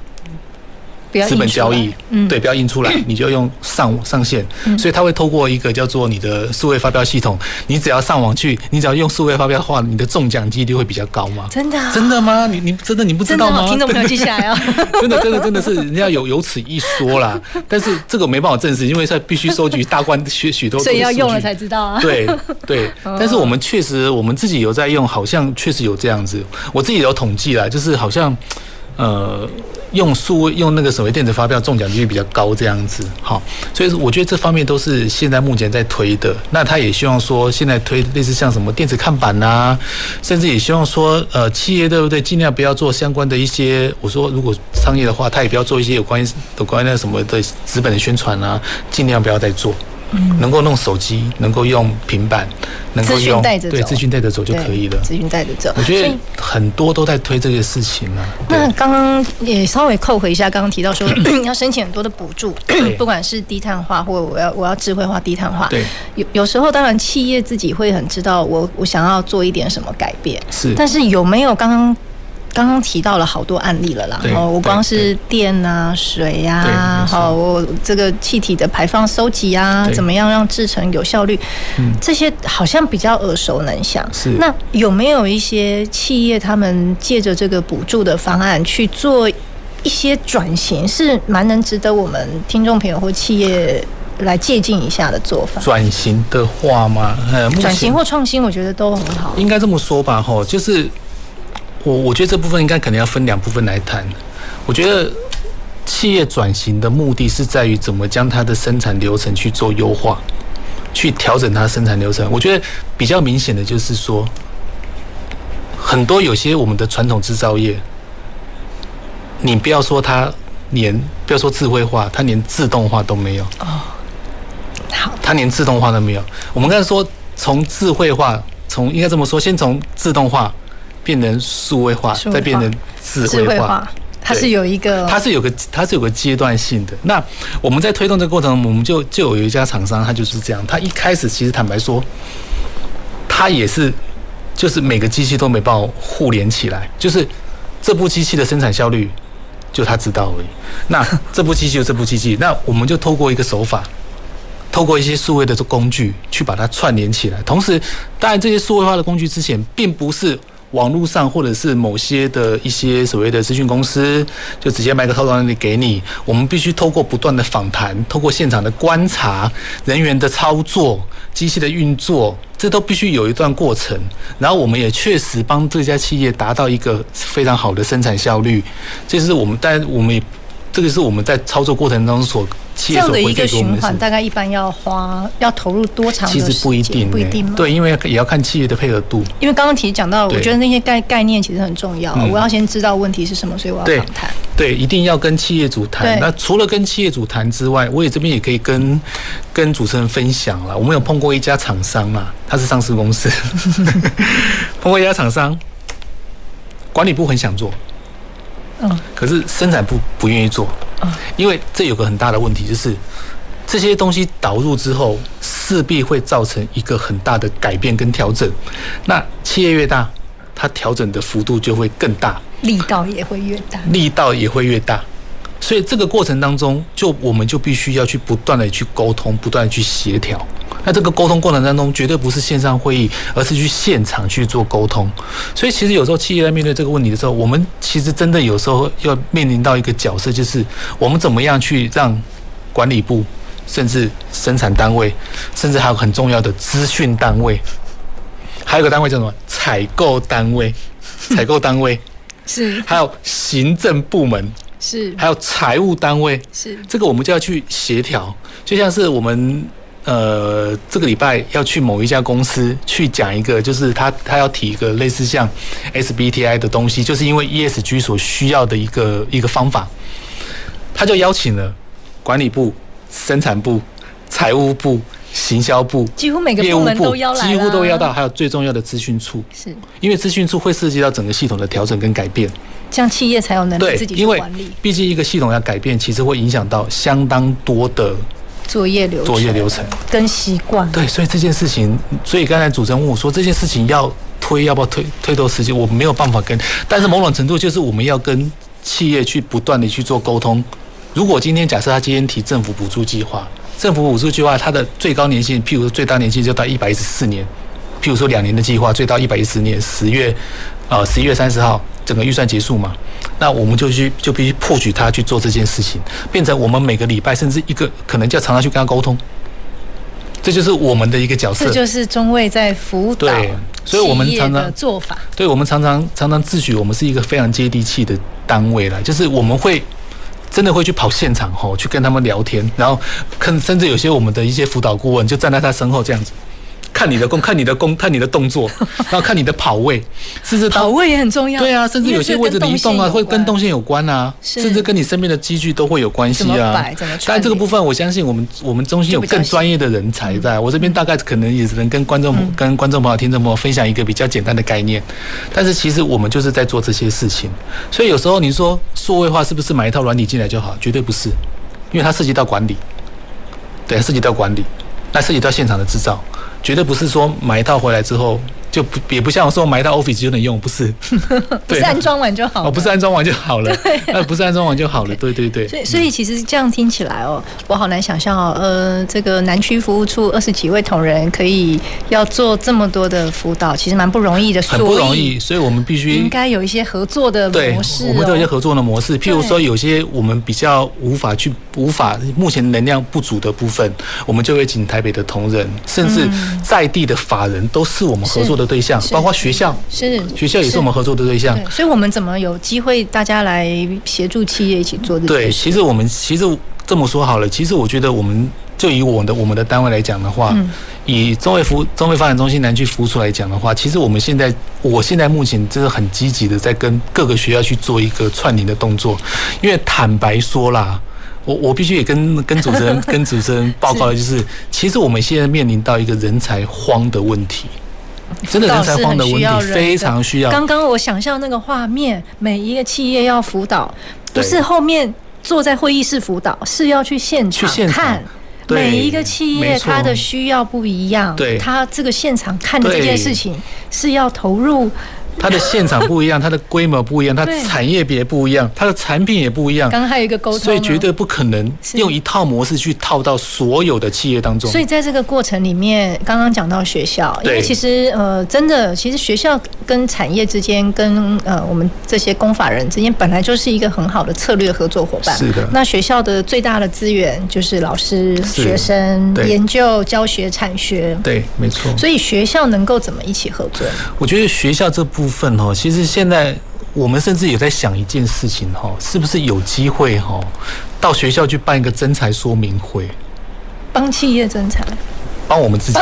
资本交易，嗯，对，不要印出来，你就用上上线，所以他会透过一个叫做你的数位发票系统，你只要上网去，你只要用数位发票的话，你的中奖几率会比较高吗？真的？真的吗？你你真的你不知道吗？听众朋友记下来哦！真的真的真的是人家有有此一说啦，但是这个没办法证实，因为在必须收集大关许许多，所以要用了才知道啊。对对，但是我们确实我们自己有在用，好像确实有这样子，我自己有统计啦，就是好像呃。用数位用那个所谓电子发票中奖率比较高，这样子，好，所以我觉得这方面都是现在目前在推的。那他也希望说，现在推类似像什么电子看板呐，甚至也希望说，呃，企业对不对，尽量不要做相关的一些。我说如果商业的话，他也不要做一些有关有关于那什么的资本的宣传啊，尽量不要再做。能够弄手机，能够用平板，能够用对资讯带着走就可以了。资讯带着走，我觉得很多都在推这个事情呢。那刚刚也稍微扣回一下，刚刚提到说 要申请很多的补助，不管是低碳化或我要我要智慧化低碳化。对，有有时候当然企业自己会很知道我我想要做一点什么改变，是，但是有没有刚刚？刚刚提到了好多案例了啦，哦，我光是电啊、水呀、啊，好，我这个气体的排放收集啊，怎么样让制成有效率？嗯这些好像比较耳熟能详。是，那有没有一些企业他们借着这个补助的方案去做一些转型，是蛮能值得我们听众朋友或企业来借鉴一下的做法？转型的话吗？转型或创新，我觉得都很好。应该这么说吧，哈，就是。我我觉得这部分应该可能要分两部分来谈。我觉得企业转型的目的是在于怎么将它的生产流程去做优化，去调整它的生产流程。我觉得比较明显的就是说，很多有些我们的传统制造业，你不要说它连不要说智慧化，它连自动化都没有。哦，好，它连自动化都没有。我们刚才说从智慧化，从应该这么说，先从自动化。变成数位化，再变成智慧化，它是有一个，它是有个，它是有个阶段性的。那我们在推动这个过程，我们就就有一家厂商，他就是这样。他一开始其实坦白说，他也是，就是每个机器都没办法互联起来，就是这部机器的生产效率就他知道而已。那 这部机器就这部机器，那我们就透过一个手法，透过一些数位的工具去把它串联起来。同时，当然这些数位化的工具之前并不是。网络上或者是某些的一些所谓的资讯公司，就直接卖个套装给你。我们必须透过不断的访谈，透过现场的观察，人员的操作、机器的运作，这都必须有一段过程。然后我们也确实帮这家企业达到一个非常好的生产效率。这是我们，但我们也这个是我们在操作过程当中所。这样的一个循环，大概一般要花要投入多长的时间？其实不一定，不一定吗？对，因为也要看企业的配合度。因为刚刚提讲到，我觉得那些概概念其实很重要。我要先知道问题是什么，所以我要访谈。对，一定要跟企业主谈。那除了跟企业主谈之外，我也这边也可以跟跟主持人分享了。我们有碰过一家厂商嘛，他是上市公司，碰过一家厂商，管理部很想做。嗯，可是生产部不愿意做，因为这有个很大的问题，就是这些东西导入之后，势必会造成一个很大的改变跟调整。那企业越大，它调整的幅度就会更大，力道也会越大，力道也会越大。所以这个过程当中，就我们就必须要去不断的去沟通，不断的去协调。那这个沟通过程当中，绝对不是线上会议，而是去现场去做沟通。所以其实有时候企业在面对这个问题的时候，我们其实真的有时候要面临到一个角色，就是我们怎么样去让管理部，甚至生产单位，甚至还有很重要的资讯单位，还有个单位叫什么？采购单位，采购单位 是，还有行政部门是，还有财务单位是。这个我们就要去协调，就像是我们。呃，这个礼拜要去某一家公司去讲一个，就是他他要提一个类似像 SBTI 的东西，就是因为 ESG 所需要的一个一个方法，他就邀请了管理部、生产部、财务部、行销部，几乎每个部门都邀来，几乎都邀到，还有最重要的资讯处，是。因为资讯处会涉及到整个系统的调整跟改变，这样企业才有能力自己去管理。毕竟一个系统要改变，其实会影响到相当多的。作业流作业流程跟习惯对，所以这件事情，所以刚才主持人问我说，这件事情要推要不要推推多时间，我没有办法跟，但是某种程度就是我们要跟企业去不断的去做沟通。如果今天假设他今天提政府补助计划，政府补助计划它的最高年限，譬如说最大年限就到一百一十四年，譬如说两年的计划，最到一百一十年十月，呃十一月三十号整个预算结束嘛。那我们就去就必须迫取他去做这件事情，变成我们每个礼拜甚至一个可能就要常常去跟他沟通，这就是我们的一个角色。这就是中卫在辅导对，所以我们常常做法。对，我们常常常常自诩我们是一个非常接地气的单位了，就是我们会真的会去跑现场吼，去跟他们聊天，然后可甚至有些我们的一些辅导顾问就站在他身后这样子。看你的功，看你的功，看你的动作，然后看你的跑位，甚至跑位也很重要。对啊，甚至有些位置的移动啊，会跟动线有关啊，甚至跟你身边的机具都会有关系啊。但这个部分，我相信我们我们中心有更专业的人才在。我这边大概可能也只能跟观众、跟观众朋友、听众朋友分享一个比较简单的概念。但是其实我们就是在做这些事情。所以有时候你说数位化是不是买一套软体进来就好？绝对不是，因为它涉及到管理，对，涉及到管理，那涉及到现场的制造。绝对不是说买一套回来之后就不也不像说买到 Office 就能用，不是，不是安装完就好了，哦，不是安装完就好了，那不是安装完就好了，对。对对。所以所以其实这样听起来哦，我好难想象哦，呃，这个南区服务处二十几位同仁可以要做这么多的辅导，其实蛮不容易的，很不容易，所以我们必须应该有一些合作的模式，我们都有一些合作的模式，譬如说有些我们比较无法去无法目前能量不足的部分，我们就会请台北的同仁，甚至在地的法人都是我们合作的对象，包括学校，是学校也是我们合作的对象。所以，我们怎么有机会大家来协助企业一起做这？对，其实我们其实这么说好了，其实我觉得我们就以我的我们的单位来讲的话，嗯、以中卫服中卫发展中心南区服务处来讲的话，其实我们现在我现在目前真的很积极的在跟各个学校去做一个串联的动作，因为坦白说啦。我我必须也跟跟主持人跟主持人报告的就是，其实我们现在面临到一个人才荒的问题，真的人才荒的问题非常需要。刚刚我想象那个画面，每一个企业要辅导，不是后面坐在会议室辅导，是要去现场看。每一个企业它的需要不一样，对，他这个现场看的这件事情是要投入。它的现场不一样，它的规模不一样，它产业别不一样，它的产品也不一样。刚刚还有一个沟通，所以绝对不可能用一套模式去套到所有的企业当中。所以在这个过程里面，刚刚讲到学校，因为其实呃，真的，其实学校跟产业之间，跟呃我们这些公法人之间，本来就是一个很好的策略合作伙伴。是的。那学校的最大的资源就是老师、学生、研究、教学、产学。对，没错。所以学校能够怎么一起合作？我觉得学校这部部分哦，其实现在我们甚至也在想一件事情哈，是不是有机会哈，到学校去办一个征才说明会，帮企业征才。帮我们自己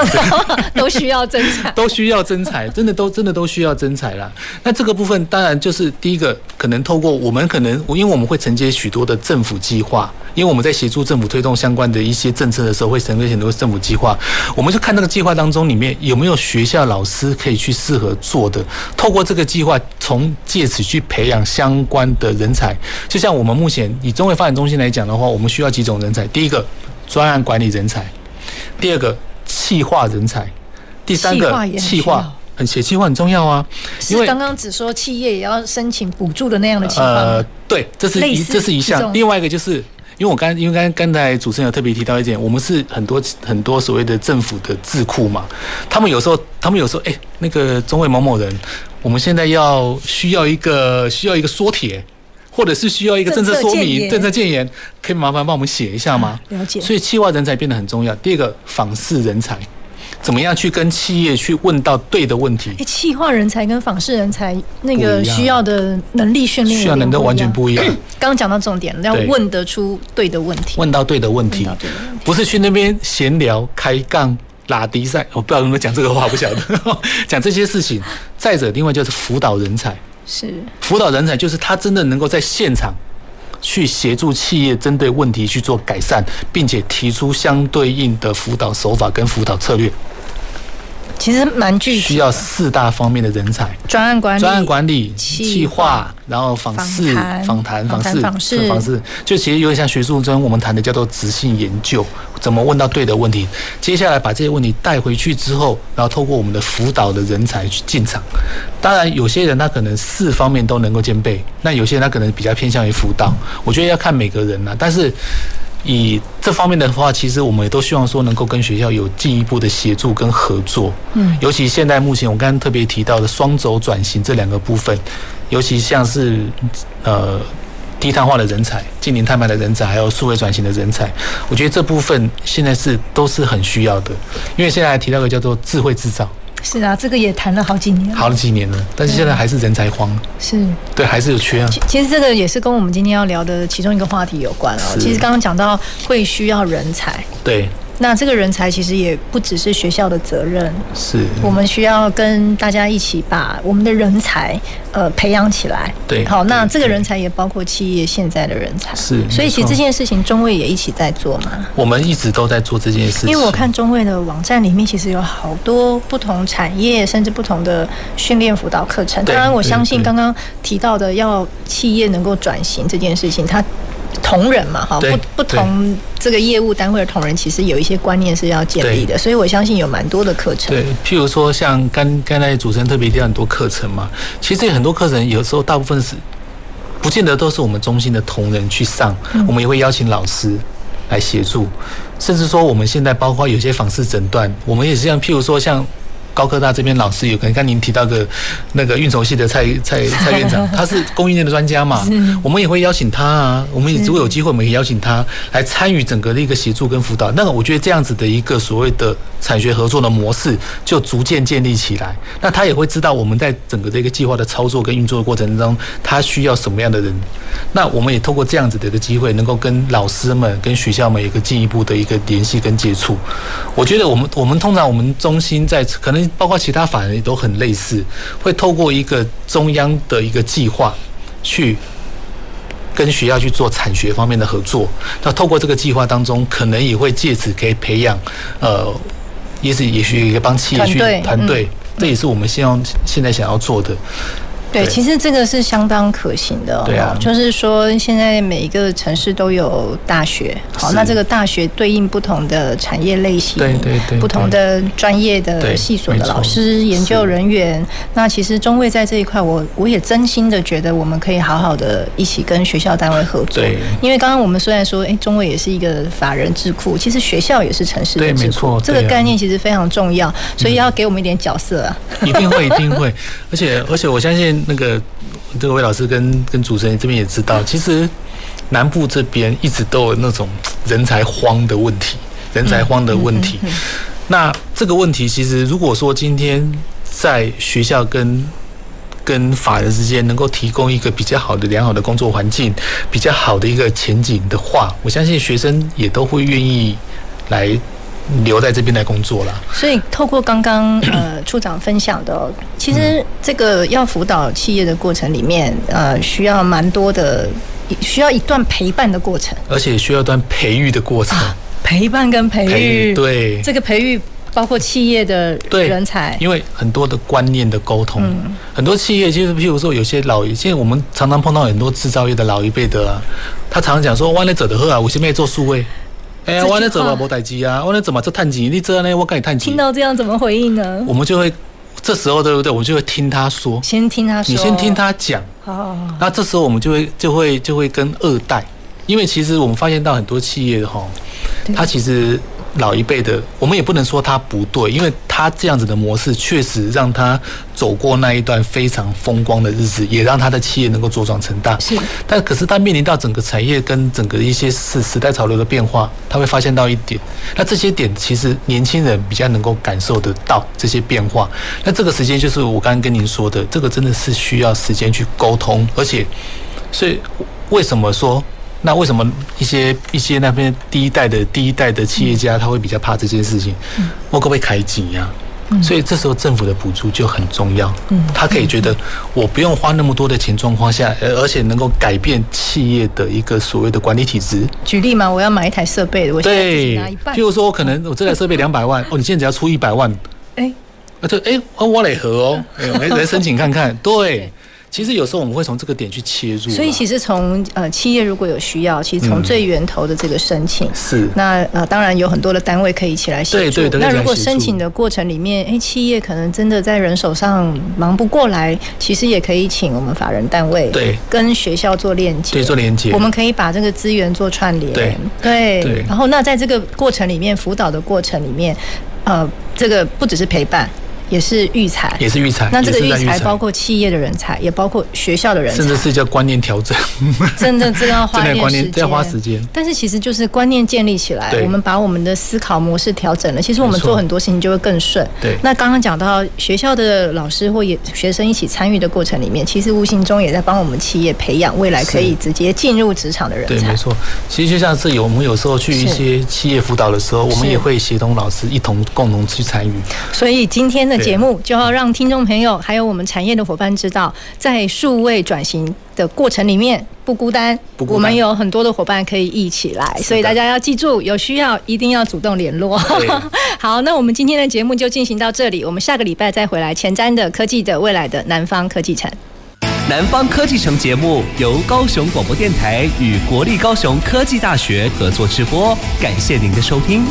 都需要征才，都需要征 才，真的都真的都需要征才啦。那这个部分当然就是第一个，可能透过我们可能，因为我们会承接许多的政府计划，因为我们在协助政府推动相关的一些政策的时候，会承接很多政府计划。我们就看那个计划当中里面有没有学校老师可以去适合做的，透过这个计划，从借此去培养相关的人才。就像我们目前以中卫发展中心来讲的话，我们需要几种人才，第一个专案管理人才，第二个。企划人才，第三个企划很写计划很重要啊，因为刚刚只说企业也要申请补助的那样的情况。呃，对，这是一这是一项，另外一个就是因为我刚因为刚刚才主持人有特别提到一点，我们是很多很多所谓的政府的智库嘛，他们有时候他们有时候哎、欸，那个中卫某某人，我们现在要需要一个需要一个缩帖。或者是需要一个政策说明、政策建言，可以麻烦帮我们写一下吗？了解。所以企划人才变得很重要。第二个，访视人才，怎么样去跟企业去问到对的问题？哎，企划人才跟访视人才那个需要的能力训练，需要能力完全不一样。刚刚讲到重点，要问得出对的问题，问到对的问题，不是去那边闲聊、开杠、拉迪赛。我不知道有没有讲这个话，不晓得 讲这些事情。再者，另外就是辅导人才。是辅导人才，就是他真的能够在现场去协助企业针对问题去做改善，并且提出相对应的辅导手法跟辅导策略。其实蛮具体，需要四大方面的人才：专案管理、专案管理、企划，然后访视、访谈、访视、访视、访视。就其实有点像学术中我们谈的叫做执性研究，怎么问到对的问题。接下来把这些问题带回去之后，然后透过我们的辅导的人才去进场。当然，有些人他可能四方面都能够兼备，那有些人他可能比较偏向于辅导。我觉得要看每个人呐，但是。以这方面的话，其实我们也都希望说能够跟学校有进一步的协助跟合作。嗯，尤其现在目前我刚刚特别提到的双轴转型这两个部分，尤其像是呃低碳化的人才、近零碳排的人才，还有数位转型的人才，我觉得这部分现在是都是很需要的。因为现在还提到一个叫做智慧制造。是啊，这个也谈了好几年了，好几年了，但是现在还是人才荒，是对，还是有缺啊。其实这个也是跟我们今天要聊的其中一个话题有关哦。其实刚刚讲到会需要人才，对。那这个人才其实也不只是学校的责任，是我们需要跟大家一起把我们的人才呃培养起来。对，好，那这个人才也包括企业现在的人才。是，所以其实这件事情中卫也一起在做嘛。我们一直都在做这件事情。因为我看中卫的网站里面，其实有好多不同产业甚至不同的训练辅导课程。当然，我相信刚刚提到的要企业能够转型这件事情，它。同仁嘛，哈，不不同这个业务单位的同仁，其实有一些观念是要建立的，所以我相信有蛮多的课程。对，譬如说像刚刚才主持人特别提到很多课程嘛，其实很多课程有时候大部分是不见得都是我们中心的同仁去上，我们也会邀请老师来协助，甚至说我们现在包括有些访视诊断，我们也是像譬如说像。高科大这边老师有可能，刚您提到的那个运筹系的蔡蔡蔡院长，他是供应链的专家嘛，我们也会邀请他啊，我们也如果有机会，我们也邀请他来参与整个的一个协助跟辅导。那个我觉得这样子的一个所谓的产学合作的模式就逐渐建立起来。那他也会知道我们在整个的一个计划的操作跟运作的过程中，他需要什么样的人。那我们也透过这样子的一个机会，能够跟老师们、跟学校们有一个进一步的一个联系跟接触。我觉得我们我们通常我们中心在可能。包括其他法人也都很类似，会透过一个中央的一个计划，去跟学校去做产学方面的合作。那透过这个计划当中，可能也会借此可以培养，呃，也许也许也帮企业去团队，这也是我们希望现在想要做的。对，其实这个是相当可行的。对啊，就是说现在每一个城市都有大学，好，那这个大学对应不同的产业类型，对对对，不同的专业的系所的老师、研究人员。那其实中卫在这一块，我我也真心的觉得我们可以好好的一起跟学校单位合作。对，因为刚刚我们虽然说，哎，中卫也是一个法人智库，其实学校也是城市的智库，这个概念其实非常重要，所以要给我们一点角色啊。一定会，一定会，而且而且我相信那个这个魏老师跟跟主持人这边也知道，其实南部这边一直都有那种人才荒的问题，人才荒的问题。那这个问题其实如果说今天在学校跟跟法人之间能够提供一个比较好的、良好的工作环境，比较好的一个前景的话，我相信学生也都会愿意来。留在这边来工作了，所以透过刚刚 呃处长分享的，其实这个要辅导企业的过程里面，呃，需要蛮多的，需要一段陪伴的过程，而且需要一段培育的过程，啊、陪伴跟培育，对，这个培育包括企业的人才，因为很多的观念的沟通，嗯、很多企业其实譬如说有些老一，现在我们常常碰到很多制造业的老一辈的、啊，他常常讲说，弯了走的喝啊，我现在做数位。哎呀，我那怎么无代志啊？我那怎么这探钱？你这样呢？我跟你探钱。听到这样怎么回应呢？我们就会这时候对不对？我们就会听他说，先听他说，你先听他讲。好，那这时候我们就会就会就会跟二代，因为其实我们发现到很多企业哈，他其实。老一辈的，我们也不能说他不对，因为他这样子的模式确实让他走过那一段非常风光的日子，也让他的企业能够茁壮成大。是，但可是他面临到整个产业跟整个一些时时代潮流的变化，他会发现到一点，那这些点其实年轻人比较能够感受得到这些变化。那这个时间就是我刚刚跟您说的，这个真的是需要时间去沟通，而且，所以为什么说？那为什么一些一些那边第一代的第一代的企业家他会比较怕这件事情？我可不可以开紧呀？所以这时候政府的补助就很重要。他可以觉得我不用花那么多的钱状况下，而且能够改变企业的一个所谓的管理体制。举例嘛，我要买一台设备，我现在拿一半。譬如说我可能我这台设备两百万，哦，你现在只要出一百万，哎，啊就哎，我来合哦，来来申请看看，对。其实有时候我们会从这个点去切入，所以其实从呃企业如果有需要，其实从最源头的这个申请是那呃当然有很多的单位可以一起来协助。对对。那如果申请的过程里面，哎，企业可能真的在人手上忙不过来，其实也可以请我们法人单位对跟学校做链接，对做连接，我们可以把这个资源做串联，对对。然后那在这个过程里面，辅导的过程里面，呃，这个不只是陪伴。也是育才，也是育才。那这个育才包括企业的人才，也包括学校的人才，甚至是叫观念调整。真的，这个要花点时间，要花时间。但是其实就是观念建立起来，我们把我们的思考模式调整了，其实我们做很多事情就会更顺。对。那刚刚讲到学校的老师或也学生一起参与的过程里面，其实无形中也在帮我们企业培养未来可以直接进入职场的人才。对，没错。其实就像是有我们有时候去一些企业辅导的时候，我们也会协同老师一同共同去参与。所以今天的节目就要让。听众朋友还有我们产业的伙伴知道，在数位转型的过程里面不孤单，不孤单，我们有很多的伙伴可以一起来，所以大家要记住，有需要一定要主动联络。好，那我们今天的节目就进行到这里，我们下个礼拜再回来前瞻的科技的未来的南方科技城。南方科技城节目由高雄广播电台与国立高雄科技大学合作直播，感谢您的收听。